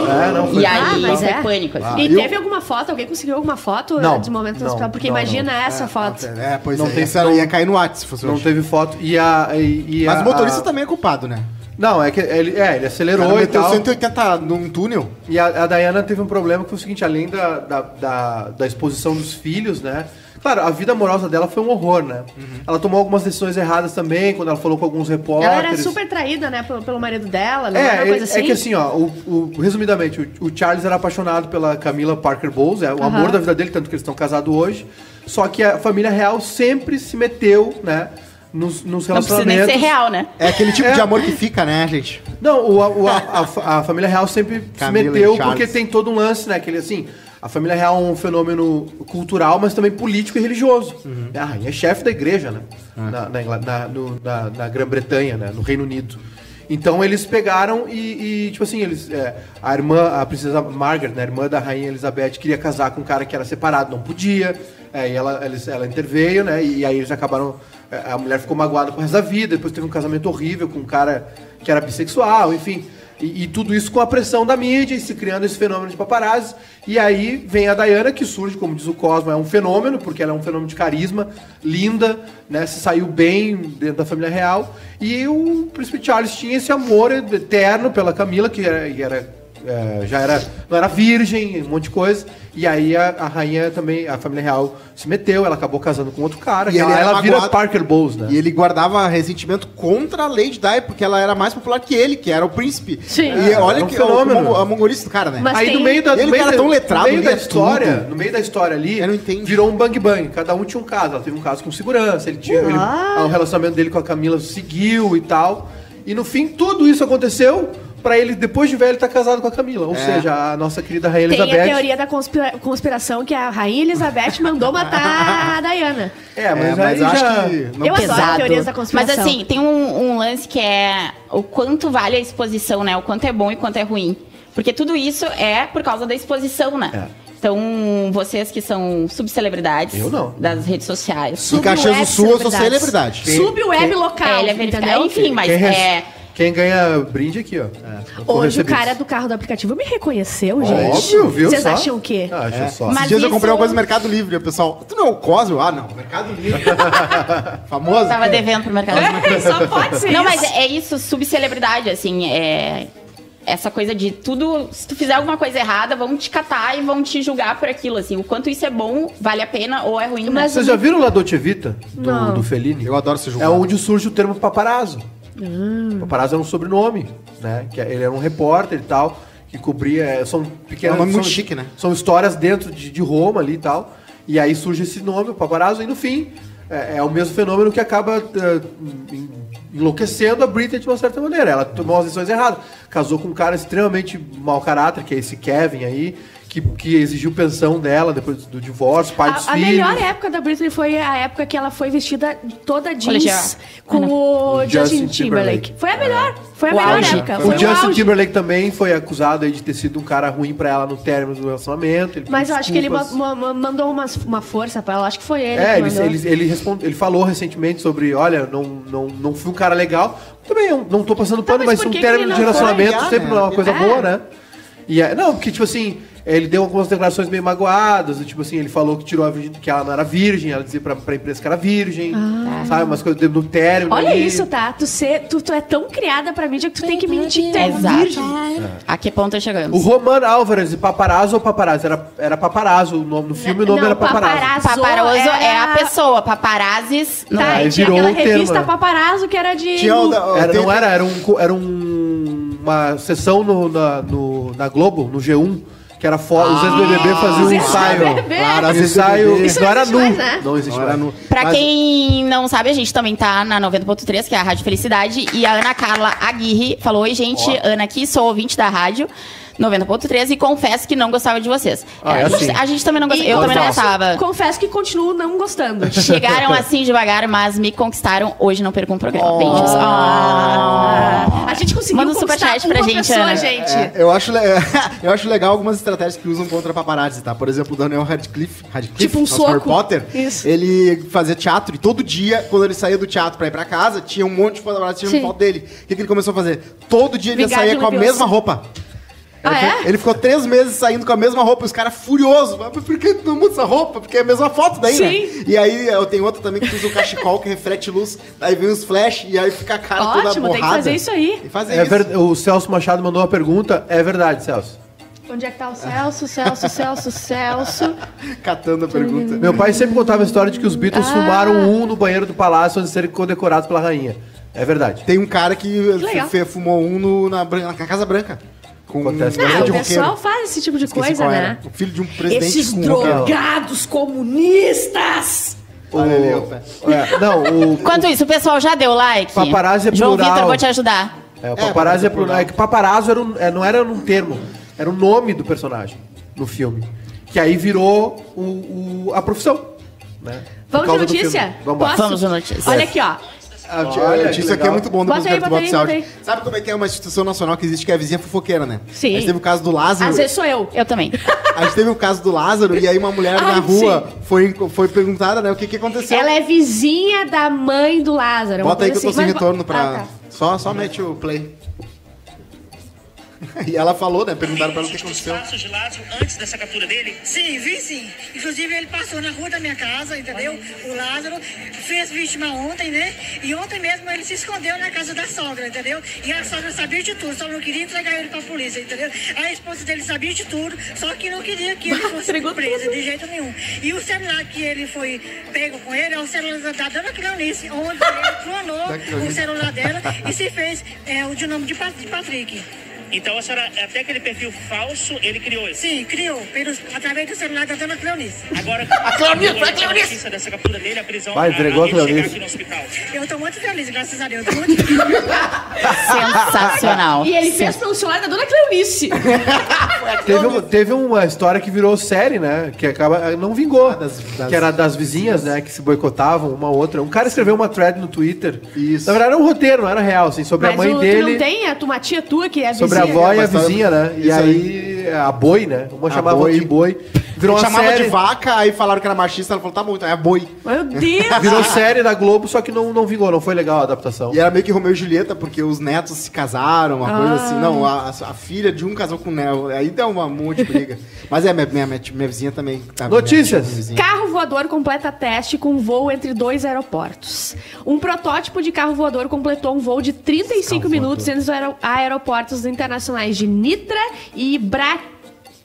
É, não, foi. E Ah, aí mas foi é? pânico, assim. Ah, e eu- teve alguma foto? Alguém conseguiu alguma foto Não, dos momentos do não, hospital? Porque não, imagina não. essa foto. É, pois Não é. tem- Essa ia cair no WhatsApp se fosse Não hoje. teve foto. E a. E, e Mas a- o motorista a- também é culpado, né? Não, é que ele, é, ele acelerou cara e meteu tal. 180 num túnel. E a, a Diana teve um problema que foi o seguinte, além da, da, da, da exposição dos filhos, né? Claro, a vida amorosa dela foi um horror, né? Ela tomou algumas decisões erradas também, quando ela falou com alguns repórteres. Ela era super traída, né, pelo, pelo marido dela, não É, era uma é, coisa assim? é que assim, ó, o, o- resumidamente, o, o Charles era apaixonado pela Camila Parker Bowles, é o Aham. amor da vida dele, tanto que eles estão casados hoje. Só que a família real sempre se meteu, né, nos, nos Não precisa relacionamentos. nem ser real, né? É aquele tipo É. de amor que fica, né, gente? Não, o, a, o- a, a a família real sempre Camila se meteu porque tem todo um lance, né? Aquele assim, a família real é um fenômeno cultural, mas também político e religioso. A rainha é chefe da igreja, né? Na, na, na- no- na- na Grã-Bretanha, né? No Reino Unido. Então eles pegaram e, e, tipo assim, eles. é, a irmã, a princesa Margaret, né, a irmã da rainha Elizabeth, queria casar com um cara que era separado, não podia. É, e ela, eles, ela interveio, né? E, aí eles acabaram. A mulher ficou magoada pro resto da vida, depois teve um casamento horrível com um cara que era bissexual, enfim. E, e tudo isso com a pressão da mídia e se criando esse fenômeno de paparazzi. E aí vem a Diana, que surge, como diz o Cosmo, é um fenômeno, porque ela é um fenômeno de carisma, linda, né? Se saiu bem dentro da família real. E o príncipe Charles tinha esse amor eterno pela Camila, que era, que era, é, já era, não era virgem, um monte de coisa. E aí a, a rainha também, a família real se meteu, ela acabou casando com outro cara. E ele ela ela vira magoado. Parker Bowles, né? E ele guardava ressentimento contra a Lady Di, porque ela era mais popular que ele, que era o príncipe. Sim. E É, olha um que fenômeno. a, a mongolice do cara, né? Mas Aí tem- no meio da, Ele no meio que era tão letrado, no meio da lia história, tudo. no meio da história ali, Eu não entendi. virou um bang bang. Cada um tinha um caso. Ela teve um caso com segurança, ele tinha ele- o relacionamento dele com a Camila seguiu e tal. E no fim tudo isso aconteceu pra ele depois de velho estar casado com a Camila, ou É. seja, a nossa querida rainha Tem Elizabeth. a teoria da conspira- conspiração que a rainha Elizabeth mandou matar a Diana. É, mas, É, aí eu acho já que não Eu adoro pesado. teorias da conspiração. Mas assim, tem um, um lance que é o quanto vale a exposição, né? O quanto é bom e quanto é ruim. Porque tudo isso é por causa da exposição, né? É. Então, vocês que são subcelebridades Eu não. das redes sociais. Em Caxias do Subweb Sul, eu sou celebridades. celebridade. Subweb quem- local, É, ele é verificado. entendeu? Enfim, mas é. Quem ganha brinde aqui, ó. Vou Hoje o cara isso. do carro do aplicativo me reconheceu, gente. Óbvio, viu Vocês só? acham o quê? Ah, É. só. Mas Esses dias eu isso- comprei uma coisa no Mercado Livre, o pessoal, tu não é o Cosmo? Ah, não, Mercado Livre. Famoso? Tava devendo pro mercado. É, só pode ser Não, isso. mas é isso, subcelebridade, assim, é... essa coisa de tudo, se tu fizer alguma coisa errada, vão te catar e vão te julgar por aquilo, assim. O quanto isso é bom, vale a pena ou é ruim, né? Mas Vocês já viram La Dolce Vita? Do, Não. do Fellini? Eu adoro ser É julgado. onde surge o termo paparazzo. Hum. Paparazzo é um sobrenome, né? Que é- ele era um repórter e tal, que cobria. é, São pequenas. É um nome são, muito chique, né? São histórias dentro de, de Roma ali e tal. E aí surge esse nome, o paparazzo, e no fim é, é o mesmo fenômeno que acaba en- enlouquecendo a Britney de uma certa maneira. Ela tomou as decisões erradas. Casou com um cara extremamente mau caráter, que é esse Kevin aí, que, que exigiu pensão dela depois do divórcio, pai dos A, a filhos. melhor época da Britney foi a época que ela foi vestida toda jeans Colegial. com Ah, não. o Justin Justin Timberlake. Timberlake. Foi a melhor. Foi a O melhor auge. época. O Foi o Justin auge. Timberlake também foi acusado aí de ter sido um cara ruim pra ela no término do relacionamento. ele Mas eu acho que ele ma- ma- mandou uma, uma força pra ela. Acho que foi ele. É, que ele, ele, ele, responde, ele falou recentemente sobre, olha, não, não, não fui um cara legal. Também eu não tô passando pano, mas mas, por um término de relacionamento foi? sempre não é uma coisa É. boa, né? E é, não, porque, tipo assim, ele deu algumas declarações meio magoadas, do tipo assim, ele falou que tirou a virgem, que ela não era virgem, ela dizia pra, pra imprensa que era virgem, sabe? Umas coisas no término. Ah. Olha ali. isso, tá? Tu, ser, tu, tu é tão criada pra mídia que tu tem que mentir que tu é Exato. virgem. A que ponto O chegamos? Roman Álvares, de paparazzo ou paparazzo? Era, era paparazzo, o nome, no filme o nome Não, era paparazzo. paparazzo. É é a pessoa, paparazzis não Tá, Aí é. e tinha virou aquela o termo, revista né? paparazzo que era de... Tinha o Era, não era, era, um, era um, uma sessão no, na, no- na Globo, no G1, que era foto. os ex-BBB faziam um ensaio. Claro, vezes ensaio. Isso não era nu. mais, né? Não existe Não era mais. no- Pra Mas- quem não sabe, a gente também tá na 90.3, que é a Rádio Felicidade, e a Ana Carla Aguirre falou: Oi, gente, Ana aqui, sou ouvinte da rádio. 90.3 e confesso que não gostava de vocês. Ah, É, a, gente, assim. a gente também não gostava. E Eu também não gostava. Confesso que continuo não gostando. Chegaram assim devagar, mas me conquistaram. Hoje não perco um programa. Beijos. Ah, a gente conseguiu Manda um superchat pra gente, pessoa, Ana. gente. É, eu, acho, le- eu acho legal algumas estratégias que usam contra paparazzi, tá? Por exemplo, o Daniel Radcliffe, Radcliffe Tipo um nosso Harry soco. Potter, Isso. ele fazia teatro e todo dia, quando ele saía do teatro pra ir pra casa, tinha um monte de paparazzi tirando foto dele. O que, que ele começou a fazer? Todo dia ele Vingar saía com a mesma roupa. Ah, ele, é? ficou, ele ficou três meses saindo com a mesma roupa, os caras furiosos. Por que tu não muda essa roupa? Porque é a mesma foto daí, né? Sim. E aí eu tenho outra também que usa o cachecol que reflete luz, aí vem os flash e aí fica a cara toda Ótimo, borrada. tem que fazer isso aí. E fazer É isso. ver- O Celso Machado mandou uma pergunta. É verdade, Celso. Onde é que tá o Celso, Celso, Celso, Celso? Catando a pergunta. Meu pai sempre contava a história de que os Beatles Ah. fumaram um no banheiro do palácio antes de serem condecorados pela rainha. É verdade. Tem um cara que, fe- fumou um no- na, na Casa Branca. Com Acontece um. Não, o pessoal roqueiro. faz esse tipo de Esqueci coisa, né? era. O filho de um presidente Esses com um drogados comunistas! O. É, não, o, Enquanto isso, o pessoal já deu like. Paparazzi é João. Vitor, vou te ajudar. É, o É, paparazzi é, paparazzi plural. É que paparazzo era um- é, não era um termo, era o nome do personagem no filme. Que aí virou o, o- a profissão. Né? Vamos de notícia? Vamos. Posso? Vamos de notícia. Olha aqui, ó. A tia- Olha, Isso aqui é muito bom Bota depois aí, do bota aí, áudio. bota aí. Sabe como é que é uma instituição nacional que existe que é a vizinha fofoqueira, né? Sim. A gente teve o caso do Lázaro. Às vezes sou eu. Eu também. A gente teve o caso do Lázaro e aí uma mulher Ai, na rua foi, foi perguntada, né, o que que aconteceu. Ela é vizinha da mãe do Lázaro. uma Bota aí que eu tô sem assim. Mas- retorno pra... Ah, tá. Só, só mete o play. E ela falou, né, perguntaram pra ela o que Os aconteceu. passos de Lázaro antes dessa captura dele? Sim, vi sim. Inclusive ele passou na rua da minha casa, entendeu? O Lázaro fez vítima ontem, né? E ontem mesmo ele se escondeu na casa da sogra, entendeu? E a sogra sabia de tudo, só não queria entregar ele pra polícia, entendeu? A esposa dele sabia de tudo, só que não queria que ele fosse Entregou preso de jeito nenhum. E o celular que ele foi pego com ele é o celular da dona Cleonice, onde ele clonou o celular dela e se fez é, o de nome de Patrick. Então a senhora, até aquele perfil falso, ele criou esse. Sim, criou, pelos, através do celular da dona Cleonice. Agora, a Cleonice, a Cleonice. dessa captura dele, a prisão, Vai, entregou a chegar Cleonice. aqui no hospital. Eu tô muito feliz, graças a Deus. Tô muito feliz. Sensacional. E ele fez pelo celular da dona Cleonice. Teve, um- teve uma história que virou série, né? Que acaba. Não vingou. das- das- que era das vizinhas, né? Que se boicotavam uma a outra. Um cara escreveu uma thread no Twitter. Isso. Na verdade, era um roteiro, não era real, assim, sobre Mas a mãe o, tu dele. não tem a tua tia tua que é Sobre a vizinha? Avó e a vizinha, né? E aí, a boi, né? Uma A chamava boi. de boi. Virou uma chamava série. de vaca, aí falaram que era machista, ela falou, tá bom, então é boi. Meu Deus! Virou série da Globo, só que não, não vingou, não foi legal a adaptação. E era meio que Romeu e Julieta, porque os netos se casaram, uma coisa assim. Não, a, a filha de um casou com o Neo. Aí deu uma um monte de briga. Mas é, minha, minha, minha, minha vizinha também. Tá, Notícias. minha vizinha. Carro voador completa teste com voo entre dois aeroportos. Um protótipo de carro voador completou um voo de 35 minutos entre os aero- aeroportos internacionais de Nitra e Bra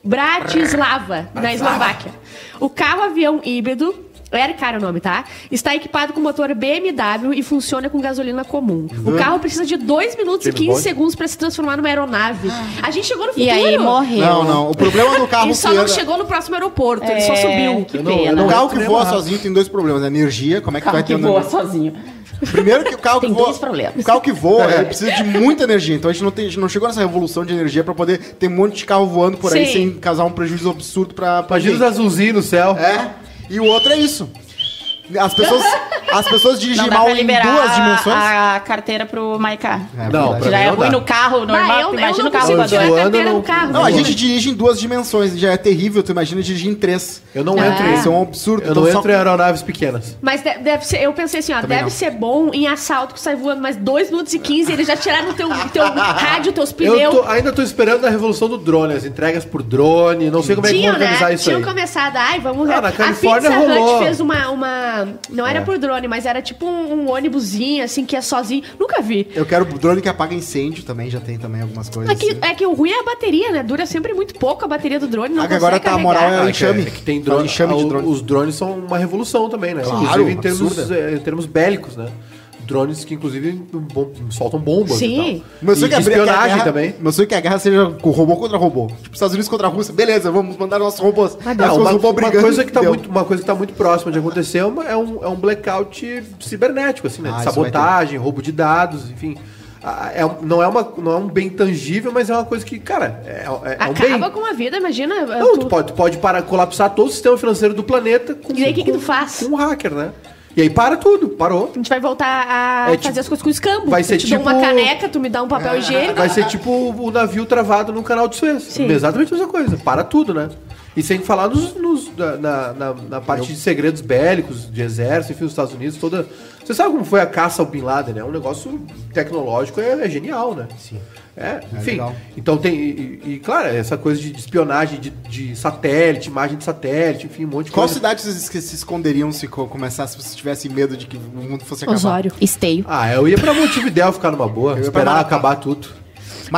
Bratislava, na Eslováquia. O carro-avião híbrido, Aircar é o nome, tá? Está equipado com motor BMW e funciona com gasolina comum. O carro precisa de 2 minutos James e 15 Bond? segundos para se transformar numa aeronave. A gente chegou no futuro. E aí morreu. Não, não. O problema do carro Ele só que não anda- chegou no próximo aeroporto, ele só É, subiu. Que Eu não- eu pena. O carro que Não, voa sozinho tem dois problemas. Energia, como é que Carro vai ter que voa sozinho. Primeiro que o carro Tem que voa. dois problemas. O carro que voa, ele precisa de muita energia. Então a gente não, tem, a gente não chegou nessa revolução de energia pra poder ter um monte de carro voando por aí Sim. sem causar um prejuízo absurdo pra, pra Imagina os azulzinhos no céu. É. E o outro é isso. As pessoas, as pessoas dirigem mal em duas dimensões. a, a carteira pro Maiká. É Não, pra Já mim é não ruim dá. no carro normal, eu, eu imagina não o carro voador. a não- no carro. Não, a gente dirige em duas dimensões, já é terrível. Tu imagina dirigir em três. Eu não Ah. entro Isso é em. um absurdo. Eu Então não só- entro em aeronaves pequenas. Mas de- deve ser, eu pensei assim, ó, Também deve não. ser bom em assalto que sai voando mais 2 minutos e 15, eles já tiraram o teu, teu rádio, teus Eu pneus. tô- ainda tô esperando a revolução do drone, as entregas por drone. Não sei como é que vão Tinham, organizar né? isso Tinham aí. começado, ai, vamos Ah, na A Califórnia Pizza rolou. Hut fez uma, uma... Não era É. por drone, mas era tipo um, um ônibusinho, assim, que é sozinho. Nunca vi. Eu quero drone que apaga incêndio também, já tem também algumas coisas. É que, assim. é que o ruim é a bateria, né? Dura sempre muito pouco a bateria do drone, não Ah, que agora tá a moral é- Ah, enxame. que, é que tem drone, enxame de ah, o- drone. Os drones são uma revolução também, né? Claro, inclusive em termos, eh, em termos bélicos, né? Drones que inclusive bom- soltam bombas Sim. e tal. Meu sonho e é que a espionagem guerra- também. É que a guerra seja com robô contra robô. Tipo, Estados Unidos contra a Rússia. Beleza, vamos mandar nossos robôs. Ah, Aí não, uma, robôs uma coisa que tá deu. muito, uma coisa que tá muito próxima de acontecer é, uma- é um, é um blackout cibernético, assim, né? Ah, sabotagem, roubo de dados, enfim. Ah, É, não, é uma, não é um bem tangível, mas é uma coisa que, cara, é, é- é um bem. Acaba com a vida, imagina. Não, tu- tu pode, tu pode parar, colapsar todo o sistema financeiro do planeta com, E aí, o que que tu faz? com um hacker, né? E aí para tudo, parou. A gente vai voltar a É fazer tipo- as coisas com escambo. vai ser Eu te dou tipo- uma caneca, tu me dá um papel higiênico. Vai ser tipo o navio travado no canal de Suez. Sim. Exatamente a mesma coisa. Para tudo, né? E sem falar nos- na, na- na- na parte de segredos bélicos, de exército, enfim, os Estados Unidos, toda. Você sabe como foi a caça ao Bin Laden, né? É um negócio tecnológico, é, é genial, né? Sim. É, enfim. legal. então tem. E, e, claro, essa coisa de espionagem de, de satélite, imagem de satélite, enfim, um monte de Qual coisa. cidade vocês que se esconderiam se co- começasse, se vocês tivessem medo de que o mundo fosse acabar? Osório. Esteio. Ah, eu ia pra Montevidéu ficar numa boa, pra esperar acabar tudo.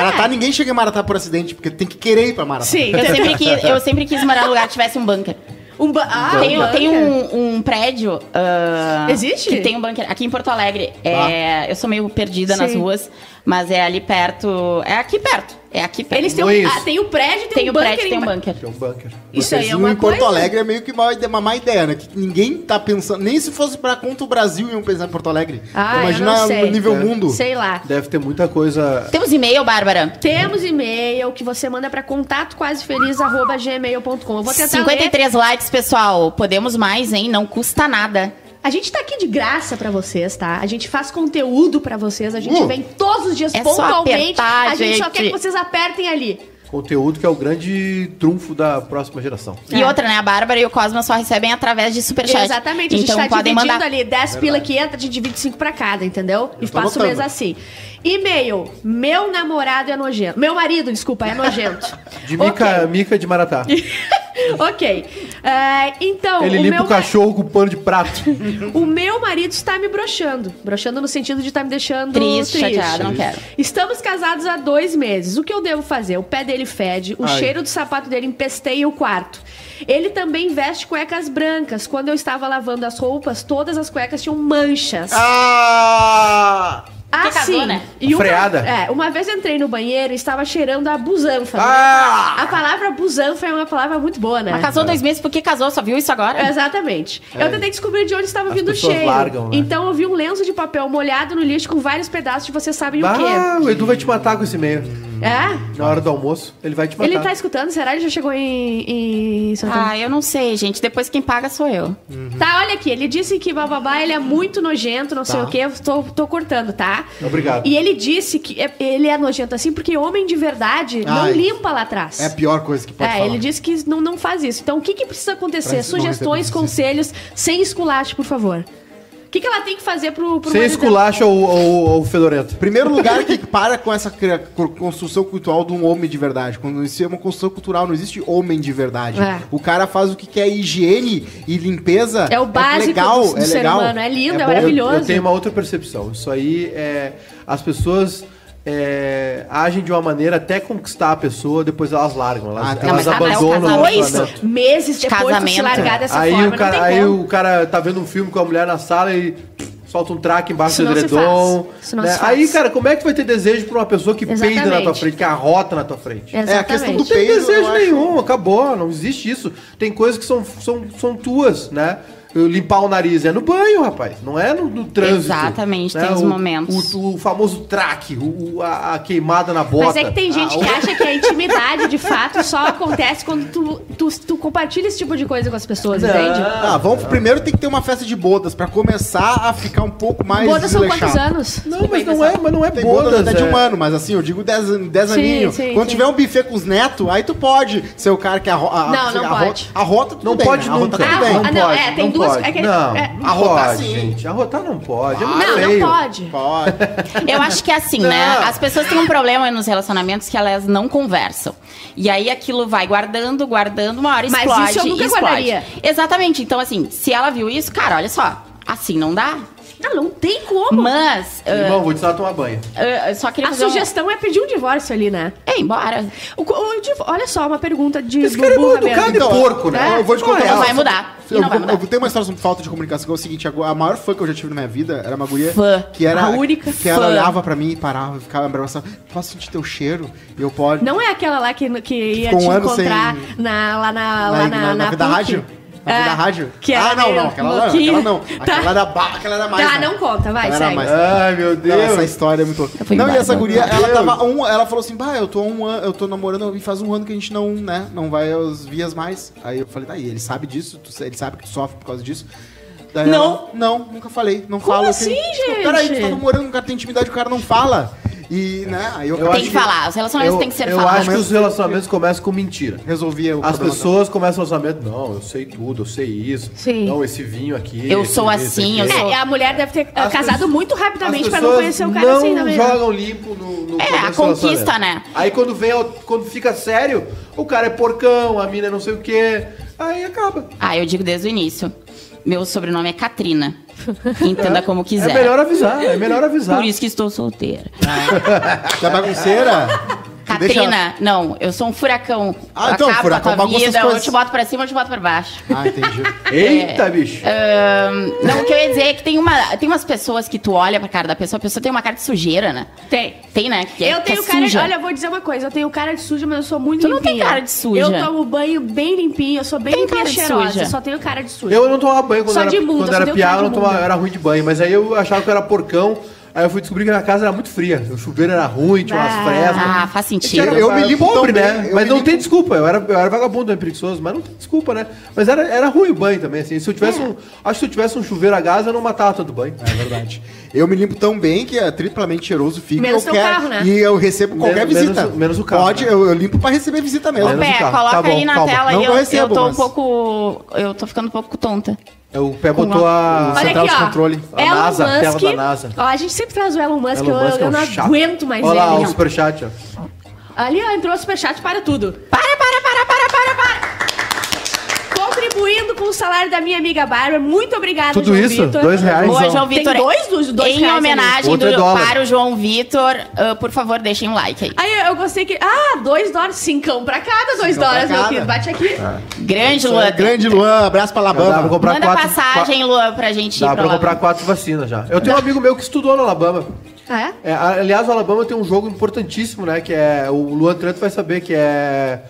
Maratá, É. ninguém chega em Maratá por acidente, porque tem que querer ir pra Maratá. Sim. Eu sempre, quis, eu sempre quis morar num lugar que tivesse um bunker. Um ba- ah, Tem, um tem um, um prédio. ah, Existe? Que tem um bunker. Aqui em Porto Alegre. É, eu sou meio perdida nas Sim. ruas, mas é ali perto. É aqui perto. É aqui perto. Eles têm, um, ah, tem o prédio e tem, Tem um o bunker. prédio, tem um bunker. É um bunker. Isso aí é uma em Porto coisa. Alegre é meio que uma, uma má ideia, né? Que ninguém tá pensando. Nem se fosse pra conta o Brasil iam pensar em Porto Alegre. Ah, eu Imagina não sei. o nível É. mundo. Sei lá. Deve ter muita coisa. Temos e-mail, Bárbara? Temos e-mail que você manda pra contatoquasefeliz.gmail.com. Eu vou tentar ler. 53 likes, pessoal. Podemos mais, hein? Não custa nada. A gente tá aqui de graça pra vocês, tá? A gente faz conteúdo pra vocês. A gente Uh. vem todos os dias É só pontualmente. apertar, a gente, só gente. quer que vocês apertem ali. Conteúdo que é o grande trunfo da próxima geração. E É. outra, né? A Bárbara e o Cosma só recebem através de superchat. Exatamente. A gente Então tá podem dividindo mandar. ali 10 pila que entra, a gente divide 5 pra cada, entendeu? e tô faço o mês anotando. assim. E-mail. Meu namorado é nojento. Meu marido, desculpa, é nojento. De Mica, Ok. Mica de Maratá. Ok. É, então, Ele o limpa meu, o cachorro com pano de prato. o meu marido está me broxando. Broxando no sentido de estar me deixando Triste, chateada, não quero. Estamos casados há dois meses. O que eu devo fazer? O pé dele fede, o Ai. cheiro do sapato dele empesteia o quarto. Ele também veste cuecas brancas. Quando eu estava lavando as roupas, todas as cuecas tinham manchas. Ah! Porque casou, sim. né? E uma, Freada. É, uma vez entrei no banheiro e estava cheirando a busanfa. Ah! A palavra busanfa é uma palavra muito boa, né? Mas casou dois meses porque casou, só viu isso agora? Exatamente. Eu tentei descobrir de onde estava As vindo o cheiro. largam, né? Então eu vi um lenço de papel molhado no lixo com vários pedaços de você sabe o Ah, quê. o Edu vai te matar com esse e-mail. É? Na hora do almoço, ele vai te matar. Ele tá escutando? Será que ele já chegou em, em Santana? Ah, eu não sei, gente. Depois quem paga sou eu. Tá, olha aqui. Ele disse que bababá ele é muito nojento, não sei Tá. o quê. Eu tô, tô cortando, tá? Obrigado. E ele disse que é- ele é nojento assim porque homem de verdade não Ai. limpa lá atrás. É a pior coisa que pode É, falar. ele disse que não, não faz isso. Então, o que, que precisa acontecer? Não Sugestões, conselhos, sem esculacho, por favor. O que, que ela tem que fazer pro, pro marido dela? esculacha ou, ou, ou fedorento. Primeiro lugar que para com essa cria- construção cultural de um homem de verdade. Quando isso é uma construção cultural, não existe homem de verdade. É. O cara faz o que quer higiene e limpeza. É o básico legal, do- do é ser legal. humano, é lindo, é bom. maravilhoso. Eu, eu tenho uma outra percepção. Isso aí é. As pessoas é, agem de uma maneira até conquistar a pessoa, depois elas largam. Elas, Ah, tá. elas Não, é o abandonam o casamento. Dois relacionamento. meses De depois de se casamento. largar dessa Aí, forma, o cara, não tem aí como. o cara tá vendo um filme com a mulher na sala e solta um traque embaixo do não edredom. não né? Aí, cara, como é que vai ter desejo pra uma pessoa que peida na tua Exatamente. frente, que arrota na tua frente? É a questão do Exatamente. Não tem peido, desejo nenhum, acabou, não existe isso. Tem coisas que são, são, são tuas, né? Limpar o nariz é no banho, rapaz, não é no, no trânsito. Exatamente, né? tem os momentos. O, o famoso traque, o, a, a queimada na bota. Mas é que tem gente Ah, que acha que a intimidade, de fato, só acontece quando tu, tu, tu compartilha esse tipo de coisa com as pessoas, entende? Ah, vamos primeiro tem que ter uma festa de bodas pra começar a ficar um pouco mais Bodas são quantos anos? Não, mas não é, mas não é Tem bodas, bodas. até de é- um ano, mas assim, eu digo 10 an- 10 Sim, aninhos. sim, Quando sim. tiver um buffet com os netos, aí tu pode ser o cara que arro a, Não, a, não a, pode. A rota tudo Não bem, pode né? A rota nunca. tudo Ah, bem. não Não não, pode, é, tem não duas- pode. é que- não, é- não Arrotar, pode, sim. gente. Arrotar não pode. Não, feio. não pode. Pode. Eu acho que é assim, né? As pessoas têm um problema nos relacionamentos que elas não conversam. E aí aquilo vai guardando, guardando, uma hora Mas explode. isso eu nunca e explode. guardaria. Exatamente. Então, assim, se ela viu isso, cara, olha só. Assim não dá. Não, não tem como. Mas. ah, Irmão, vou te ensinar a tomar banho. ah, só queria A fazer um- sugestão é pedir um divórcio ali, né? É, embora. O, o div- olha só, uma pergunta de Esse cara é mal educado e porco, né? É. Eu vou te contar é? Não vai mudar. Eu, não vai mudar. eu tenho uma história sobre falta de comunicação que é o seguinte, agora, a maior fã que eu já tive na minha vida era uma guria Fã. que era A única que ela fã. olhava pra mim e parava, ficava abraçando, posso sentir teu cheiro? E eu pode. Não é aquela lá que, que ia ficou te um encontrar sem- na, lá na, na, lá na, na, na PUC. rádio? É, vida rádio? Que ah, não, não, aquela não, aquela não. Tá. Aquela era, ba- aquela era mais. Tá, né? não conta, vai, Aquela segue. mais. Ai, meu Não, Deus. essa história é muito. Não, e embora, essa meu guria, Deus. ela tava um, ela falou assim: "Bah, eu tô um ano, eu tô namorando e faz um ano que a gente não, né, não vai às vias mais". Aí eu falei: "Tá, e ele sabe disso? Ele sabe que tu sofre por causa disso?" Daí Não. ela, não, nunca falei, não Como falo. assim, Tipo, gente? Peraí, tu tá namorando, o cara tem intimidade, o cara não fala. E, né, aí eu, Eu Tem que falar. Os relacionamentos Eu, têm que ser eu falados. acho que os relacionamentos começam com mentira. resolvi o As pessoas começam o relacionamento, não, eu sei tudo, eu sei isso. Sim. Não, esse vinho aqui. Eu sou esse assim, aqui. eu sou- É, a mulher deve ter As casado pessoas- muito rapidamente pra não conhecer o cara não assim também. jogam limpo no, no É, a conquista, né? Aí quando vem, quando fica sério, o cara é porcão, a mina é não sei o quê. Aí acaba. Ah, eu digo desde o início. Meu sobrenome é Katrina. Entenda como quiser. É melhor avisar, é melhor avisar. Por isso que estou solteira. É bagunceira? Tu deixa- Katrina, não, eu sou um furacão. Ah, então, furacão com a tua bagunça as vida, eu coisas. te boto pra cima, eu te boto pra baixo. Ah, entendi. Eita, bicho. Ahn, não, o que eu ia dizer é que tem, uma, tem umas pessoas que tu olha pra cara da pessoa, a pessoa tem uma cara de sujeira, né? Tem. Tem, né? Que é- Eu que é tenho cara. suja. Olha, eu vou dizer uma coisa. Eu tenho cara de suja, mas eu sou muito Tu não limpinha. tem cara de suja. Eu tomo banho bem limpinho, eu sou bem Tem limpinha cara de cheirosa. suja. Só tenho cara de suja. Eu não tomava banho quando Só era, de muda, quando era cara eu não de tomava, eu era ruim de banho. Mas aí eu achava que eu era porcão. Aí eu fui descobrir que a casa era muito fria. O chuveiro era ruim, tinha umas Ah. frestas. Ah, faz sentido. Era- Eu me era limpo pobre, né? Mas não tem desculpa. Eu era, eu era vagabundo, é preguiçoso, mas não tem desculpa, né? Mas era, era ruim o banho também, assim. Se eu tivesse um. Acho que se eu tivesse um chuveiro a gás, eu não matava todo banho. É verdade. Eu me limpo tão bem que é triplamente cheiroso fica. Menos eu teu carro, né? E eu recebo qualquer Menos- visita. menos- menos o carro, Pode, né? eu, eu limpo pra receber visita mesmo. Ô, Menos Pé, o carro. coloca Tá bom, aí na calma. tela Não que eu Eu, recebo, eu tô um mas- pouco. Eu tô ficando um pouco tonta. É, O pé botou a Olha central aqui, de controle. A Elon NASA, a tela Musk. da NASA. Ó, a gente sempre traz o Elon Musk, Elon eu, Musk é eu um não chato. aguento mais Olha lá, ele. o superchat, ó. Ali, ó, entrou o superchat para tudo. Para, para, para, para! Contribuindo com o salário da minha amiga Bárbara. Muito obrigada, Tudo João isso? Vitor. Dois reais? Boa, João Tem Vitor. dois dos dois Em reais homenagem é do- dólar. para o João Vitor, ah, por favor, deixem um like aí. Aí eu, eu gostei que. Ah, dois dólares. Cincão pra cada, dois Cincão dólares, meu cada. querido. Bate aqui. Grande, Isso Luan. é grande Luan, abraço pra Dá pra Alabama. comprar Manda quatro. passagem, Luan, pra gente Dá ir pra pra comprar quatro vacinas já. Eu tenho um amigo meu que estudou no Alabama. Ah, é? É, a- aliás, o Alabama tem um jogo importantíssimo, né? Que é. O Luan Tranto vai saber que é.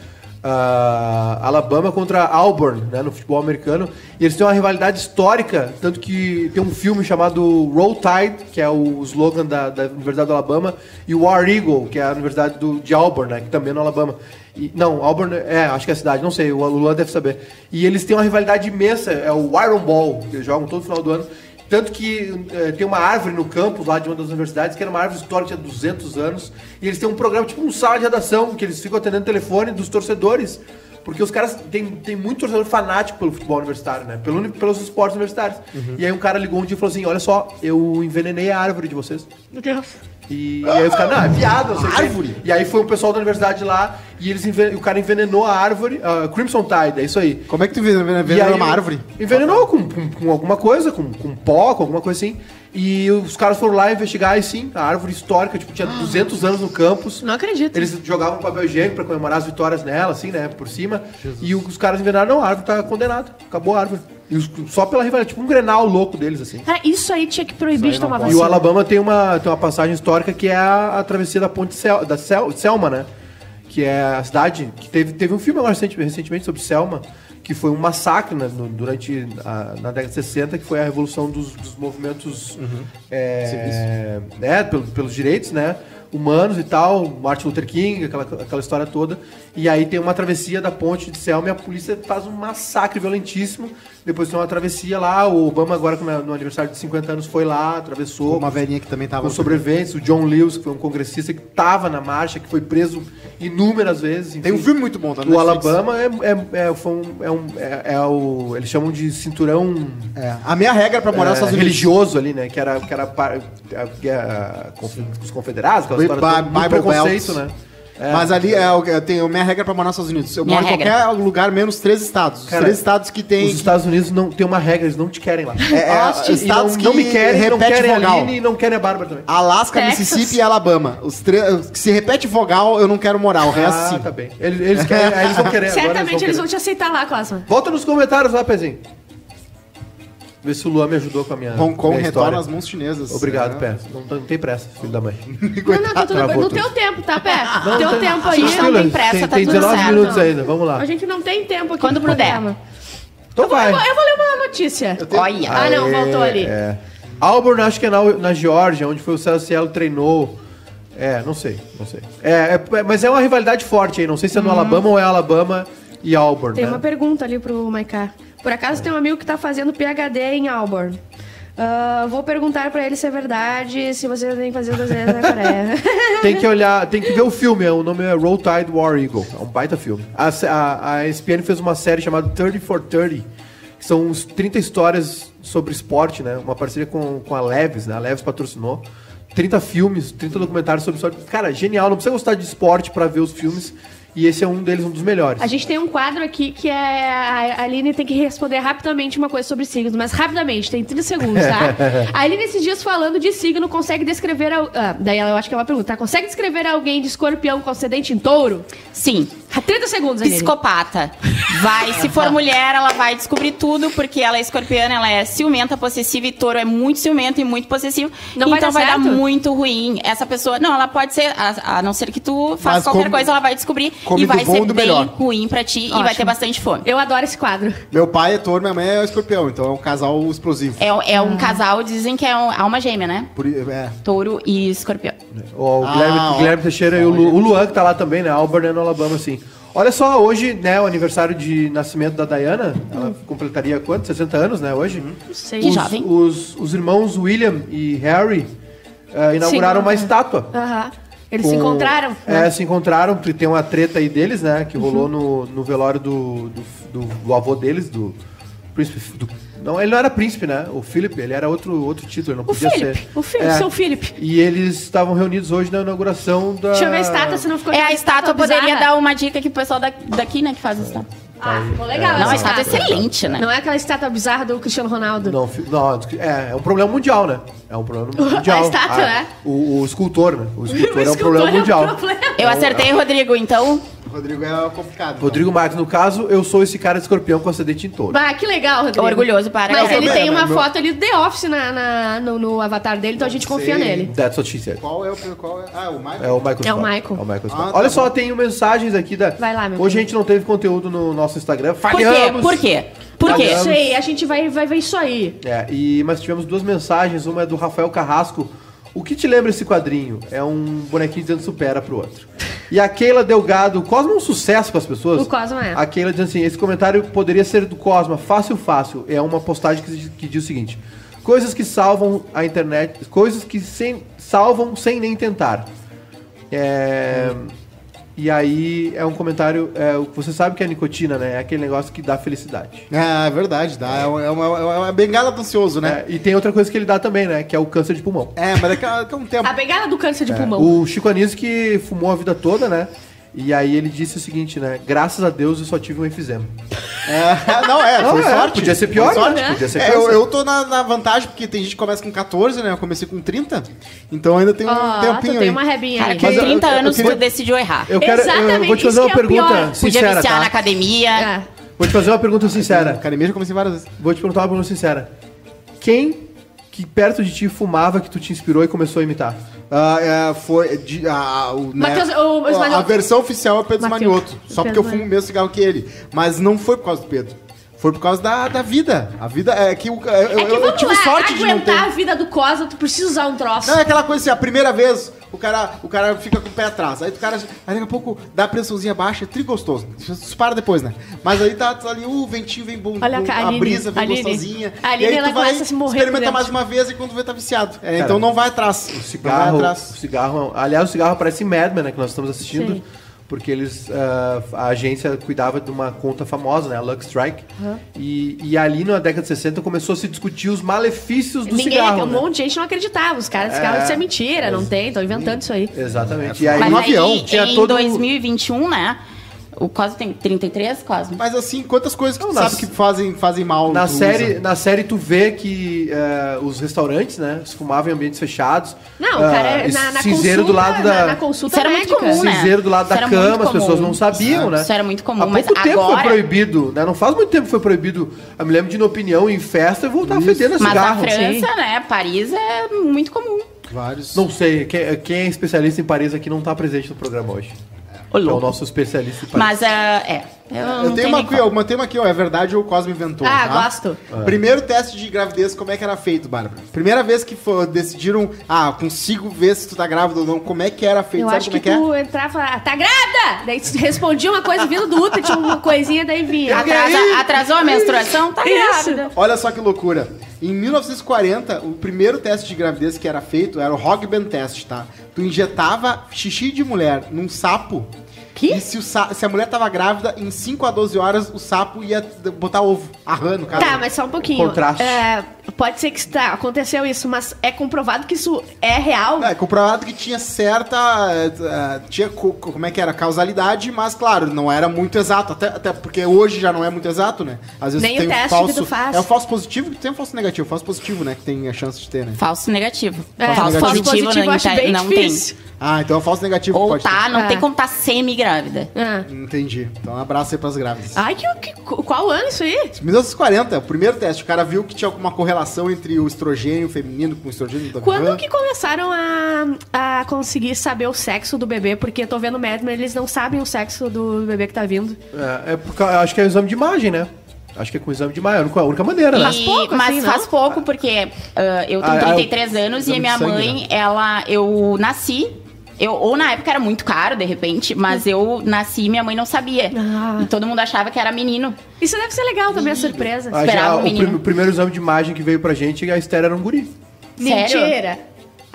Ah, Alabama contra Auburn, né, no futebol americano. E eles têm uma rivalidade histórica, tanto que tem um filme chamado Roll Tide, que é o slogan da, da Universidade do Alabama, e War Eagle, que é a Universidade do, de Auburn, né, que também é no Alabama. E- não, Auburn, é, acho que é a cidade, não sei, o Lula deve saber. E eles têm uma rivalidade imensa, é o Iron Ball, que eles jogam todo final do ano. Tanto que eh, tem uma árvore no campus lá de uma das universidades, que era uma árvore histórica, tinha 200 anos. E eles têm um programa, tipo um sala de redação, que eles ficam atendendo o telefone dos torcedores. Porque os caras tem, tem muito torcedor fanático pelo futebol universitário, né? Pelo, pelos esportes universitários. E aí um cara ligou um dia e falou assim: Olha só, eu envenenei a árvore de vocês. Meu Deus. E, e aí os caras, não, é piada, não sei. Árvore? E aí foi o pessoal da universidade lá e eles o cara envenenou a árvore, a Crimson Tide, é isso aí. Como é que tu E aí, uma árvore? Envenenou com, com, com alguma coisa, com, com pó, com alguma coisa assim. E os caras foram lá investigar e sim, a árvore histórica, tipo, tinha 200 anos no campus. Não acredito. Eles jogavam papel higiênico pra comemorar as vitórias nela, assim, né, por cima. E os caras envenenaram, não, a árvore tá condenada. Acabou a árvore. E os- só pela rivalidade, tipo um grenal louco deles, assim. Cara, isso aí tinha que proibir de tomar E vacina. o Alabama tem uma, tem uma passagem histórica que é a, a travessia da ponte Sel, da Sel- Selma, né? Que é a cidade que teve, teve um filme recentemente sobre Selma, que foi um massacre né, no- durante a, na década de 60, que foi a revolução dos, dos movimentos é, né, pelo- pelos direitos, né? Humanos e tal, Martin Luther King, aquela, aquela história toda. E aí tem uma travessia da ponte de Selma e a polícia faz um massacre violentíssimo. Depois tem uma travessia lá, o Obama agora no no aniversário de 50 anos foi lá, atravessou Uma velhinha que também tava... com sobreviventes, o John Lewis, que foi um congressista que estava na marcha, que foi preso inúmeras vezes. Tem um enfim. filme muito bom, tá no O. Alabama é, é, é, foi um- é, um- é- é o. Eles chamam de cinturão É, a minha regra pra morar nos é, Estados Unidos... religioso ali, né? Que era, que era a- a- conf- os confederados, aquela Bi- história Bi- Bible preconceito, Belts. né? É. Mas ali é, eu tenho minha regra pra morar nos Estados Unidos. Eu Minha moro em qualquer lugar menos três estados. Os Cara, três estados que tem. Os Estados Unidos não tem uma regra, eles não te querem lá. É, é, E estados não, que não me querem, não repete querem a vogal. Aline e não querem a Bárbara também. Alasca, Texas. Mississippi e Alabama. Os três. Se repete vogal, eu não quero morar. O resto Ah, sim. tá bem. Eles, eles, querem, eles vão querer agora. Certamente eles vão querer. te aceitar lá, Cosma. Volta nos comentários lá, Pezinho. Vê se o Luan me ajudou com a minha. Hong Kong minha retorna às mãos chinesas. Obrigado, É. Pé. Não, não tem pressa, filho da mãe. Não, não, tá tudo bem. No teu tempo, tá, Pé? Não, No teu tem- tempo a aí. gente não tem pressa, tem, tá tem tudo 19 certo. minutos ainda, vamos lá. A gente não tem tempo aqui. Quando puder. Então vai. Eu vou, eu vou ler uma notícia. Olha. Ah, não, voltou ali. É. Auburn, acho que é na, na Geórgia, onde foi o César Cielo treinou. É, não sei, não sei. É, é- mas é uma rivalidade forte aí, não sei se é no Alabama ou é Alabama e Auburn, Tem né? uma pergunta ali pro Maiká. Por acaso tem um amigo que tá fazendo PHD em Auburn. Ah, vou perguntar pra ele se é verdade, se você que fazer duas vezes na Coreia. Tem que olhar, tem que ver o filme, é, o nome é Roll Tide War Eagle, é um baita filme. A, a, a ESPN fez uma série chamada 30 for 30, que são uns 30 histórias sobre esporte, né? Uma parceria com, com a Leves, né? A Leves patrocinou. 30 filmes, 30 documentários sobre esporte. Cara, genial, não precisa gostar de esporte pra ver os filmes. E esse é um deles, um dos melhores. A gente tem um quadro aqui que é. A Aline tem que responder rapidamente uma coisa sobre signos, mas rapidamente, tem 30 segundos, tá? A Aline, esses dias falando de signo, consegue descrever. al- Ah, daí ela, eu acho que é uma pergunta. tá? Consegue descrever alguém de escorpião com ascendente em touro? Sim. 30 segundos, Aline. Psicopata. Vai, se for mulher, ela vai descobrir tudo, porque ela é escorpiana, ela é ciumenta, possessiva, e touro é muito ciumento e muito possessivo. Não vai então dar vai dar muito ruim. Essa pessoa. Não, ela pode ser, a, a não ser que tu faça Mas qualquer come- coisa, ela vai descobrir e vai ser bem melhor. ruim pra ti e vai Ótimo. ter bastante fome. Eu adoro esse quadro. Meu pai é touro, minha mãe é escorpião, então é um casal explosivo. É, é um casal, dizem que é um, alma gêmea, né? Por, é. Touro e escorpião. O Ah, Guilherme, ó. Guilherme Teixeira e o, Lu- o Luan, que tá lá também, né? Auburn é no Alabama, assim. Olha só, hoje, né, o aniversário de nascimento da Diana, ela completaria quanto? 60 anos, né, hoje? Não sei. Os, jovem. os, os irmãos William e Harry eh, inauguraram Sim. uma estátua. Aham. Eles se com- encontraram? É, né? se encontraram, porque tem uma treta aí deles, né? Que rolou Uhum. no, no velório do, do, do- do avô deles, do príncipe. do- não, ele não era príncipe, né? O Philip, ele era outro, outro título, ele não O podia Philip, ser. o Philip, É. seu Philip. E eles estavam reunidos hoje na inauguração da. Deixa eu ver a estátua, se não ficou É, a estátua poderia dar uma dica que o pessoal da- daqui, né, que faz a estátua. Ah, ficou legal Não, a estátua é excelente, né? Não é aquela estátua bizarra do Cristiano Ronaldo. Não, não, é, é um problema mundial, né? É um problema mundial. estátua, Ah, né? O, o escultor, né? O escultor é um escultor problema é um mundial. problema. Eu acertei, Rodrigo, então Rodrigo é complicado. Rodrigo Marques, no caso, eu sou esse cara de escorpião com acidente em touro. Ah, que legal, Rodrigo. Orgulhoso para Mas ele tem uma Meu- foto ali do The Office na, na- no, no avatar dele, então a gente confia sei. nele. That's what she said. Qual é o. Qual é? Ah, o Michael? É o Michael É o Scott. Michael. É o Michael Scott. Ah, tá Olha só, bom. tem mensagens aqui da. Vai lá, meu Hoje a gente não teve conteúdo no nosso Instagram. Por quê? Falhamos. Por quê? Por Não quê? sei, a gente vai, vai ver isso aí. É, e, mas tivemos duas mensagens. Uma é do Rafael Carrasco. O que te lembra esse quadrinho? É um bonequinho dizendo supera pro outro. E a Keila Delgado, o Cosmo é um sucesso com as pessoas. O Cosmo é. A Keila diz assim: esse comentário poderia ser do Cosma, fácil, fácil. É uma postagem que, que diz o seguinte: coisas que salvam a internet, coisas que sem, salvam sem nem tentar. É, E aí é um comentário. É, você sabe que é nicotina, né? É aquele negócio que dá felicidade. É, é verdade, dá. É uma, é uma, é uma bengala do ansioso, né? É, e tem outra coisa que ele dá também, né? Que é o câncer de pulmão. É, mas daqui a, daqui a um tempo. A pegada do câncer de pulmão. O Chico Anísio que fumou a vida toda, né? E aí ele disse o seguinte, né? Graças a Deus eu só tive um enfisema. É, não, é, foi Não, é, sorte. podia ser pior, Foi sorte. né? Podia ser É, eu, eu tô na, na vantagem, porque tem gente que começa com 14, né? Eu comecei com 30. Então ainda tem um Ó, tempinho tu tem aí. uma rebinha Cara, aí. com Mas eu- 30 eu- eu anos queria- tu decidiu errar. Eu quero. Eu Exatamente, vou te fazer uma é pergunta pior. Podia sincera, viciar tá? na academia. É. Vou te fazer uma pergunta sincera. academia já comecei várias vezes. Vou te perguntar uma pergunta sincera. Quem que perto de ti fumava que tu te inspirou e começou a imitar? É, foi. De, o, né, Matheus, o- os a- versão oficial é Pedro. Manioto. Só porque Pedro eu fumo o mesmo cigarro que ele. Mas não foi por causa do Pedro. Foi por causa da, da vida. A vida é que o- eu, É que eu- eu tive lá, sorte de não ter. a vida do Cosa, tu precisa usar um troço. Não, é aquela coisa assim, a primeira vez o cara, o cara fica com o pé atrás. Aí o cara, aí daqui a pouco dá a pressãozinha baixa, é tri gostoso. Isso para depois, né? Mas aí tá, tá ali, o ventinho vem bom, Olha a bom, a Aline, brisa vem Aline. gostosinha. A Aline, e aí ela tu vai, começa a se morrer experimenta mais uma vez e quando vê tá viciado. É, Cara, então não vai atrás. O cigarro, vai o atrás. cigarro, aliás, o cigarro parece Mad Men, né, que nós estamos assistindo, Sim. Porque eles, ah, a agência cuidava de uma conta famosa, né, a Lux Strike, e, e ali na década de 60 começou a se discutir os malefícios do Ninguém, cigarro. um né? monte de gente não acreditava. Os caras ficavam, É. isso é mentira, não tem, estão inventando isso aí. Exatamente. E aí, Mas no aí, avião, tinha em todo- 2021, né? O Cosmo tem 33, Cosmo? Mas assim, quantas coisas que Não, tu nas- sabe que fazem, fazem mal Na série, usa? na série tu vê que eh, os restaurantes, né, se fumavam em ambientes fechados. Não, o Ah, cara, esse na, na cinzeiro consulta, do lado da na, na consulta Isso era muito médica. comum, né? cinzeiro do lado Isso da era muito cama, as comum. pessoas não sabiam, né? Isso era muito comum, Há mas pouco tempo foi agora- proibido, né? Não faz muito tempo que foi proibido. Eu me lembro de ir na opinião em festa e voltar fedendo Mas cigarro. a França, sim. né? Paris é muito comum. Vários. Não sei, quem, quem é especialista em Paris aqui não tá presente no programa hoje. Ô, É o nosso especialista em Paris. Mas, ah, é. Eu, Eu tenho tenho uma aqui, ó, uma tema aqui, ó, é verdade ou o Cosmo inventou, Ah, tá? gosto. Primeiro teste de gravidez, como é que era feito, Bárbara? Primeira vez que for, decidiram, ah, consigo ver se tu tá grávida ou não, como é que era feito? Eu Sabe acho como que é que tu entrava, ah, tá grávida! Daí tu respondia uma coisa vindo do útero, tinha uma coisinha, daí vinha. Atrasa- atrasou a menstruação? Tá Isso. grávida. é? Olha só que loucura. Em 1940, o primeiro teste de gravidez que era feito era o Hogben Test, tá? Tu injetava xixi de mulher num sapo. Que? E se, se a mulher tava grávida, em 5 a 12 horas o sapo ia botar ovo. Arrano, cara. Tá, mas só um pouquinho. Contraste. É, pode ser que tá, aconteceu isso, mas é comprovado que isso é real. É, comprovado que tinha certa. eh, tinha. co- co- Como é que era? Causalidade, mas claro, não era muito exato. Até, até porque hoje já não é muito exato, né? Às vezes Nem tu o tem teste falso. que tu faz. É o falso positivo que tem o falso negativo. O falso positivo, né? Que tem a chance de ter, né? Falso negativo. É, falso negativo. positivo, positivo não, acho tem- bem não difícil. Ah, então é o falso negativo tem. que Ou pode tá, não Ah. tem como tá semi-grávida. Ah. Entendi. Então um abraço aí pras grávidas. Ai, que, que- qual ano isso aí? 1940, o primeiro teste, o cara viu que tinha alguma correlação entre o estrogênio feminino com o estrogênio da Quando que começaram a, a conseguir saber o sexo do bebê? Porque eu tô vendo Mad Men, eles não sabem o sexo do bebê que tá vindo. É, é porque eu acho que é o exame de imagem, né? Acho que é com o exame de imagem, é a única, maneira, né? E- pouco, mas assim, não? faz pouco, porque ah, eu tenho Ah, ah, 33 anos e a minha sangue, mãe, né? ela. Eu nasci. Eu, ou na época era muito caro, de repente, mas eu nasci e minha mãe não sabia. Ah. E todo mundo achava que era menino. Isso deve ser legal também, a surpresa. Ah, esperava já, o o, menino. prim- o primeiro exame de imagem que veio pra gente, a Esther era um guri. Sério? Mentira.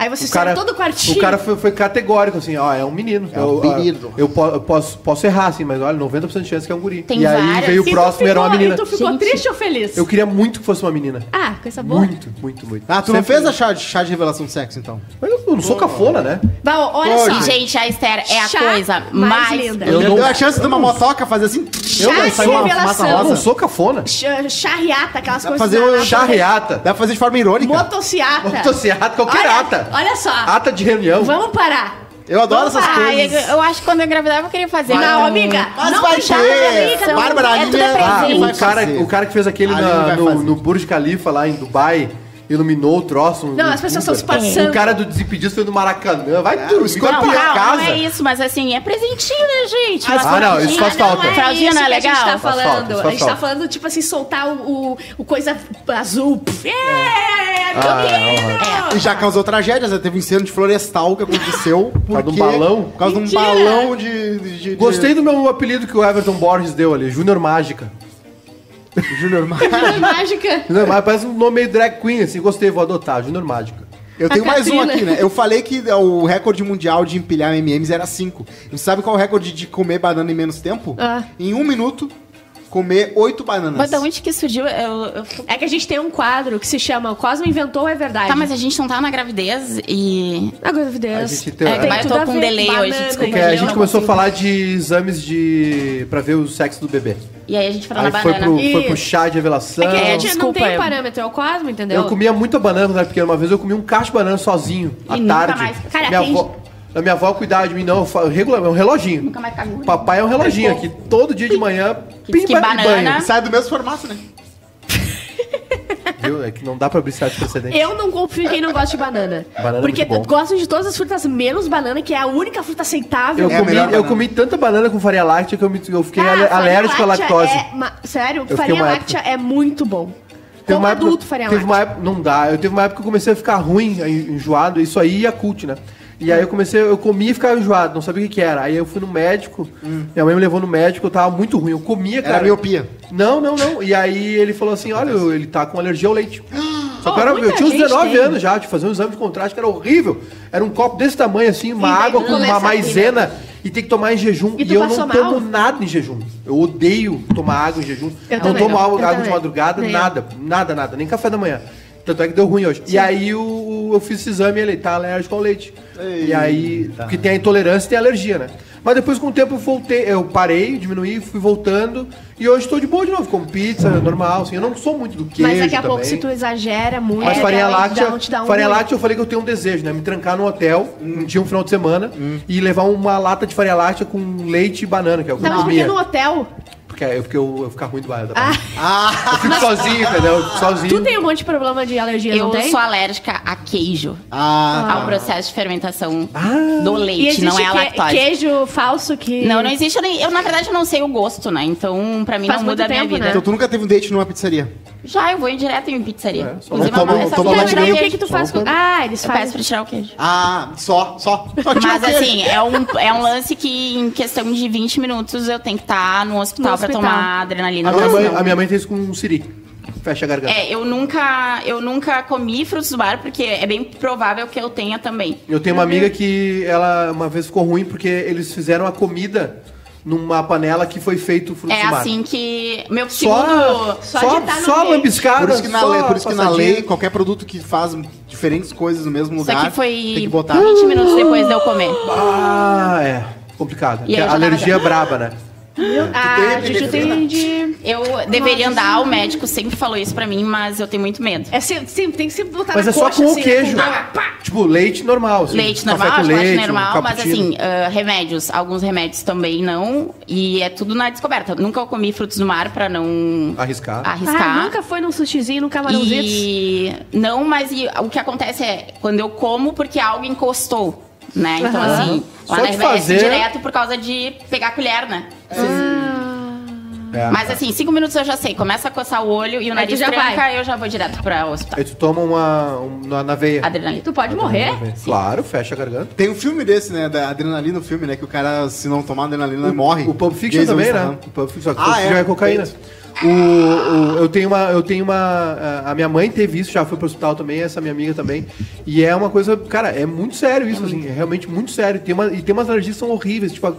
Aí você cara, sai todo o quartinho. o cara foi, foi categórico, assim, ó, é um menino. É um eu, ah, menino. Eu, eu posso, posso errar, assim, mas olha, 90% de chance que é um guri. Tem e aí várias. veio o E tu próximo e era uma ficou- menina. E tu ficou Gente. triste ou feliz? Eu queria muito que fosse uma menina. Ah, coisa boa. Muito, muito, muito. Ah, tu não fez a chá de, chá de revelação de sexo, então? Mas Eu, eu não sou cafona, né? Bah, olha Pô, só. Gente, a Esther é a Chá coisa mais mais, linda. Eu Eu não- deu a chance de uma motoca fazer assim. Eu Chá não, de uma revelação. Eu não sou cafona. Ch- Charriata, aquelas coisas. fazer um Charreata. Dá pra fazer de forma irônica. Motociata. Motociata, qualquer ata. Olha só. Ata de reunião. Vamos parar. Eu adoro essas Ah, eu, coisas. eu acho que quando eu engravidava eu queria fazer. Não, um- amiga. Mas não vai ter. não. Bárbara, é é Ah, presente. o vai cara, fazer. o cara que fez aquele na- no, no Burj Khalifa lá em Dubai, iluminou o troço. Não, as pessoas estão se passando. O cara do Desimpedidos foi no Maracanã. Vai dormir, vai escorpião. pra Não, casa. não é isso, mas assim, é presentinho, né, gente? Uma Ah, não, isso faz falta. Não é Fraldinha isso não é que a gente legal? tá Faz falando. falta, a gente tá falta. falando, tipo assim, soltar o, o, o coisa azul. Pff, É, Ah, é, campeão! E já causou tragédias, né? Teve um incêndio de florestal que aconteceu por causa de um balão? Por causa de um balão de... de, de Gostei do meu apelido que o Everton Borges deu ali, Júnior Mágica. Mar- Mágica. Júnior Mágica parece um nome meio drag queen, assim, gostei, vou adotar, Júnior Mágica. Eu tenho mais um aqui, né? Eu falei que o recorde mundial de empilhar MMs era 5. E sabe qual é o recorde de comer banana em menos tempo? Ah. Em um minuto, comer oito bananas. Mas da onde que surgiu? Eu, eu É que a gente tem um quadro que se chama O Cosmo Inventou é Verdade. Tá, mas a gente não tá na gravidez e. A gravidez. A gente tem- É, tem Mas eu tô com ver. delay hoje, Banana, desculpa, Porque entendeu? a gente começou a falar de exames de. pra ver o sexo do bebê. E aí a gente falou Aí na foi banana. pro, foi pro chá de revelação. É que a gente desculpa, não tem eu- parâmetro, é o Cosmo, entendeu? Eu comia muita banana quando era pequeno. Uma vez eu comi um cacho de banana sozinho, à nunca tarde. mais. Cara, minha, tem- avó, a minha avó cuidava de mim, não. Regular, é um reloginho. Nunca mais cagou. Papai é um reloginho aqui. Todo dia de manhã, Que que pimba de banana- banho. Sai do mesmo formato, né? Viu? É que não dá pra abrir certo precedente. Eu não confio em quem não gosta de banana. Banana é porque muito bom. gostam de todas as frutas, menos banana, que é a única fruta aceitável. Eu, É comi, eu comi tanta banana com farinha láctea que eu, me- eu fiquei farinha alérgico à lactose. É, ma- sério, fiquei farinha láctea é muito bom. Teve Como uma época- adulto, farinha teve láctea. uma época, não dá. Eu teve uma época que eu comecei a ficar ruim, en- enjoado, isso aí e a cult, né? E aí eu comecei, eu comia e ficava enjoado, não sabia o que, que era. Aí eu fui no médico, minha mãe me levou no médico, eu tava muito ruim. Eu comia, Era cara. miopia. Não, não, não. E aí ele falou assim: olha, ele tá com alergia ao leite. Só que Oh, eu, era- muita eu tinha uns gente 19 tem. anos já, de fazer um exame de contraste que era horrível. Era um copo desse tamanho, assim, uma daí água com uma maisena e tem que tomar em jejum. E E, eu não tomo mal? nada em jejum. Eu odeio tomar água em jejum. Eu não tomo não. água, Eu água de madrugada, Nem eu. nada. Nada, nada. Nem café da manhã. Tanto é que deu ruim hoje. E aí o, eu fiz esse exame e ele tá alérgico ao leite. E aí, porque tem a intolerância e tem a alergia, né? Mas depois, com o tempo, eu voltei, eu parei, diminuí, fui voltando. E hoje estou de boa de novo, como pizza, normal, assim. Eu não sou muito do queijo Mas daqui a pouco, também. se tu exagera muito, Mas farinha láctea, um- te dá um farinha láctea eu falei que eu tenho um desejo, né? Me trancar no hotel, um dia, um final de semana, e levar uma lata de farinha láctea com leite e banana, que é o que Tá, eu comia. no hotel? Porque, é porque eu, eu ficar ruim do da Ah, Eu fico sozinho, entendeu? Eu fico sozinho. tu tem um monte de problema de alergia, Eu não tem? sou alérgica a queijo. Ah, Ao processo de fermentação Ah. do leite, não é a lactose. queijo falso que... Não, não existe. Eu, nem- eu, na verdade, eu não sei o gosto, né? Então, pra mim, Faz não muda a minha tempo, vida. né? então tu nunca teve um date numa pizzaria? Já, eu vou ir direto em pizzaria. É, só Inclusive, toma- tem o que que tu faz com... Só Ah, eles Eu peço fazem... pra tirar o queijo. Ah, só, só. só tira Mas assim, é um, é um lance que em questão de 20 minutos eu tenho que estar no hospital, No pra hospital. tomar adrenalina. A minha, mãe, a minha mãe fez com um siri. Fecha a garganta. É, eu nunca, eu nunca comi frutos do mar, porque é bem provável que eu tenha também. Eu tenho uma amiga que ela uma vez ficou ruim porque eles fizeram a comida numa panela que foi feito frutos É assim que. Meu segundo. Só só, de no só lambiscada. Por isso que, na só lei, por isso que na lei, qualquer produto que faz diferentes coisas no mesmo Isso lugar, aqui foi tem que botar. 20 minutos depois de eu comer. Ah, é. Complicado. E a alergia é braba, né? Ah, tem a epinefrina? tem de... Eu deveria andar, o médico sempre falou isso pra mim, mas eu tenho muito medo. É sempre, sempre- tem que sempre botar Mas na é só coxa, com o assim, queijo. né? Pá, pá. Tipo, leite normal. assim, Leite café normal, com chocolate leite, um normal, mas cappuccino. assim, ah, remédios. Alguns remédios também não. E é tudo na descoberta. Nunca comi frutos do mar pra não Arriscar. arriscar. Ah, nunca foi num sushizinho, num camarãozinho? E não, mas e- o que acontece é quando eu como porque algo encostou, né? Então Aham. assim, Só lá na de RBS fazer- direto por causa de pegar a colher, né? É. Mas assim, cinco minutos eu já sei. Começa a coçar o olho e o Aí nariz tu já tranca, vai. eu já vou direto pra hospital. Aí tu toma uma, um, na, na veia. Adrenalina. Tu pode morrer? Claro, fecha a garganta. Tem um filme desse, né? Da adrenalina, o filme, né? Que o cara, se não tomar adrenalina, morre. O Pulp Fiction Jason também, Statham. né? O Pulp Fiction, só que o Ah, Fiction é? é, cocaína. O, o- eu tenho uma, eu tenho uma, a minha mãe teve isso, já foi pro hospital também, essa minha amiga também, e é uma coisa, cara, é muito sério isso, assim, é realmente muito sério. Tem uma, e tem umas alergias que são horríveis, tipo a-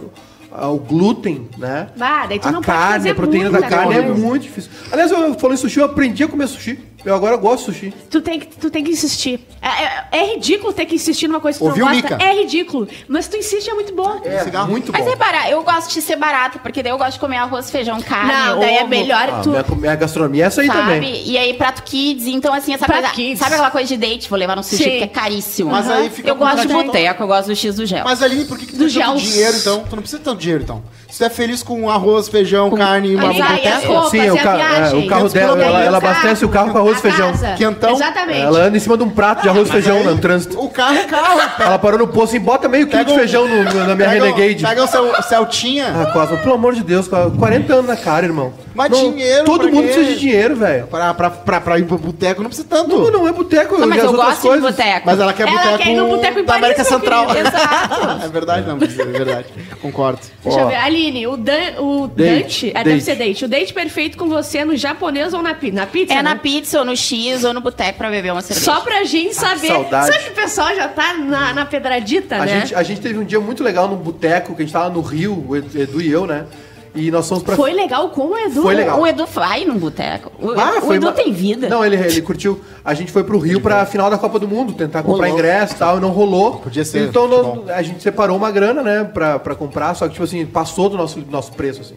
a- o glúten, né? Daí tu a não carne, a proteína da carne é muito difícil. Aliás, eu em sushi, eu aprendi a comer sushi. Eu agora gosto de sushi. Tu tem que, tu tem que insistir. É, é- é ridículo ter que insistir numa coisa que tu Ouviu, não gosta. Mica? É ridículo. Mas tu insiste é muito bom. É, Cigarro. muito Mas bom. é barato. Eu gosto de ser barato, porque daí eu gosto de comer arroz, feijão, carne, Não, daí é ovo, melhor Ah, tu. minha, minha gastronomia é essa aí Sabe? também. E aí, prato kids. Então, assim, essa Prato coisa. kids. Sabe aquela coisa de date? Vou levar no sushi, Sim. porque é caríssimo. Mas aí fica Eu gosto de boteco, eu gosto do X do gel. Mas Aline, por que, que tu Do tem tanto dinheiro, então? Tu não precisa de tanto dinheiro, então. Se tu é feliz com arroz, feijão, carne e uma boteca, Sim, o ca- é, o carro dela, ela- o ela abastece o carro com arroz e feijão. casa. Quentão. Exatamente. Ela anda em cima de um prato de arroz e feijão no trânsito. o carro é carro. Ela parou no posto e bota meio quilo de feijão no- no- na minha Pega, o- Renegade. pega o seu Celtinha. Ah, Cosma, pelo amor de Deus, 40 anos na cara, irmão. Mas dinheiro Todo mundo quê? precisa de dinheiro, velho. Pra, pra, pra, pra ir pro boteco não precisa tanto. Não, não é boteco, Não, eu mas vi as eu gosto de coisas. boteco. Mas ela quer Ela boteco, quer ir no boteco em da Paris, América Central. querido. é verdade, não, é verdade. Concordo. Deixa eu Ó. ver. Aline, o, Dan, o Date, Dante. É, date. deve ser date. O date perfeito com você é no japonês ou na, na pizza? É na né? pizza, ou no X, ou no boteco pra beber uma cerveja. Só pra gente saber. saudade. Sabe que o pessoal já tá na, na pedradita, A né? gente, a gente teve um dia muito legal num boteco, que a gente tava no Rio, o Edu e eu, né? E nós fomos pra... Foi legal com o Edu. Foi legal. O Edu vai num boteco. O, Ah, o foi Edu ma- tem vida. Não, ele, ele curtiu. A gente foi pro Rio pra final da Copa do Mundo, tentar comprar Rolou. ingresso e tal, e não rolou. Podia ser Então nós- futebol. a gente separou uma grana, né, pra, pra comprar, só que, tipo assim, passou do nosso, do nosso preço, assim.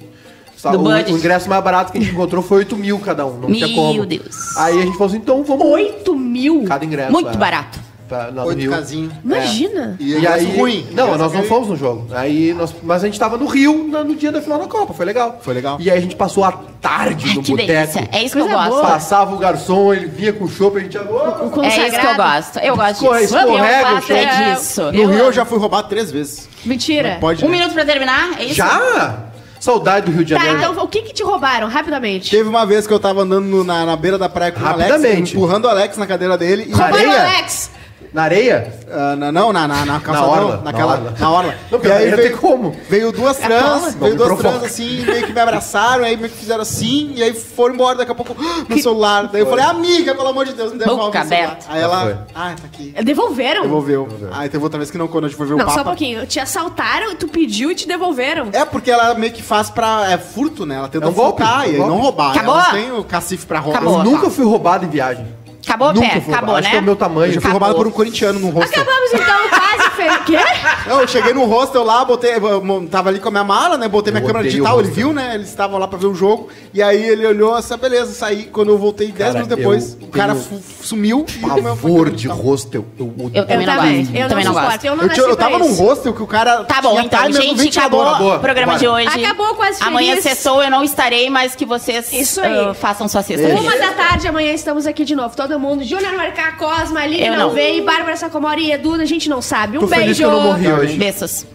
Do o, o ingresso mais barato que a gente encontrou foi 8 mil cada um, não tinha Meu como. Deus. Aí a gente falou assim, então vamos... 8 mil. Cada ingresso. Muito é, barato. Pra, lá no Oito Rio. casinho. Imagina. E, E aí, ruim. não, nós não fomos no jogo. Aí nós, mas a gente tava no Rio na- no dia da final da Copa, foi legal. Foi legal. E aí a gente passou a tarde Ai, no que boteco. delícia. É isso que eu Coisa gosto. boa. Passava o garçom, ele vinha com o chopp, a gente... O É isso que eu consagrado. gosto. Eu gosto Escorre- disso. escorrega eu o gosto é disso. No Eu Rio eu já fui roubado três vezes. Mentira. Pode, Um né? minuto pra terminar? É isso? Já? Saudade do Rio de Tá, Janeiro. então o que que te roubaram? Rapidamente. Teve uma vez que eu tava andando no- na, na beira da praia com o Alex, Rapidamente. empurrando o Alex na cadeira dele. E Roubaram o areia? Alex. Na areia? Ah, na- não, na, na, na calçadão, orla, naquela, na orla. na orla. Não, e porque aí ia veio, ter como. veio duas trans, Não veio me duas provoca. trans assim, meio que me abraçaram, aí meio que fizeram assim, e aí foram embora, daqui a pouco, "Ah, meu celular. Daí eu falei, amiga, pelo amor de Deus, me devolve Boca meu celular. aberta. Aí ela, foi. ah, tá aqui. Devolveram? Devolveu. Aí teve outra vez que não, quando a gente foi ver o Não, Papa. só um pouquinho. Te assaltaram, tu pediu e te devolveram. É porque ela meio que faz pra. É furto, né? Ela tenta É um golpe, furtar é um e golpe. não roubar. Acabou? Ela não tem o cacife pra roubar. Acabou. Eu nunca fui roubado em viagem. Acabou, Nunca Pé? fui Acabou, roubado. né? Acho que é o meu tamanho. Eu já fui Acabou. roubado por um corintiano num hostel. Acabamos então quase, Fê. Quê? Não, eu cheguei no hostel lá, botei, eu tava ali com a minha mala, né? Botei minha Eu câmera odeio digital, o ele hostel. viu, né? Eles estavam lá pra ver o jogo. E aí ele olhou, essa beleza, saí. Quando eu voltei 10 Cara, minutos depois, eu o cara tenho fu- sumiu e o meu de hostel. Eu odeio. Eu também não também. gosto. Eu também não suporto. gosto. Eu não Eu, nasci tinha- eu pra tava isso. num hostel que o cara. Tá bom, tinha então, timer gente, acabou o programa de hoje. Acabou quase Amanhã feliz. sextou, eu não estarei, mas que vocês Isso aí. ah, façam sua sexta. Uma da tarde, amanhã estamos aqui de novo. Todo mundo. Júnior Marcar, Cosma, Aline não não. veio, Bárbara Sacomori e Edu, a gente não sabe. Um Tô feliz beijo. que eu não morri hoje. Beijos.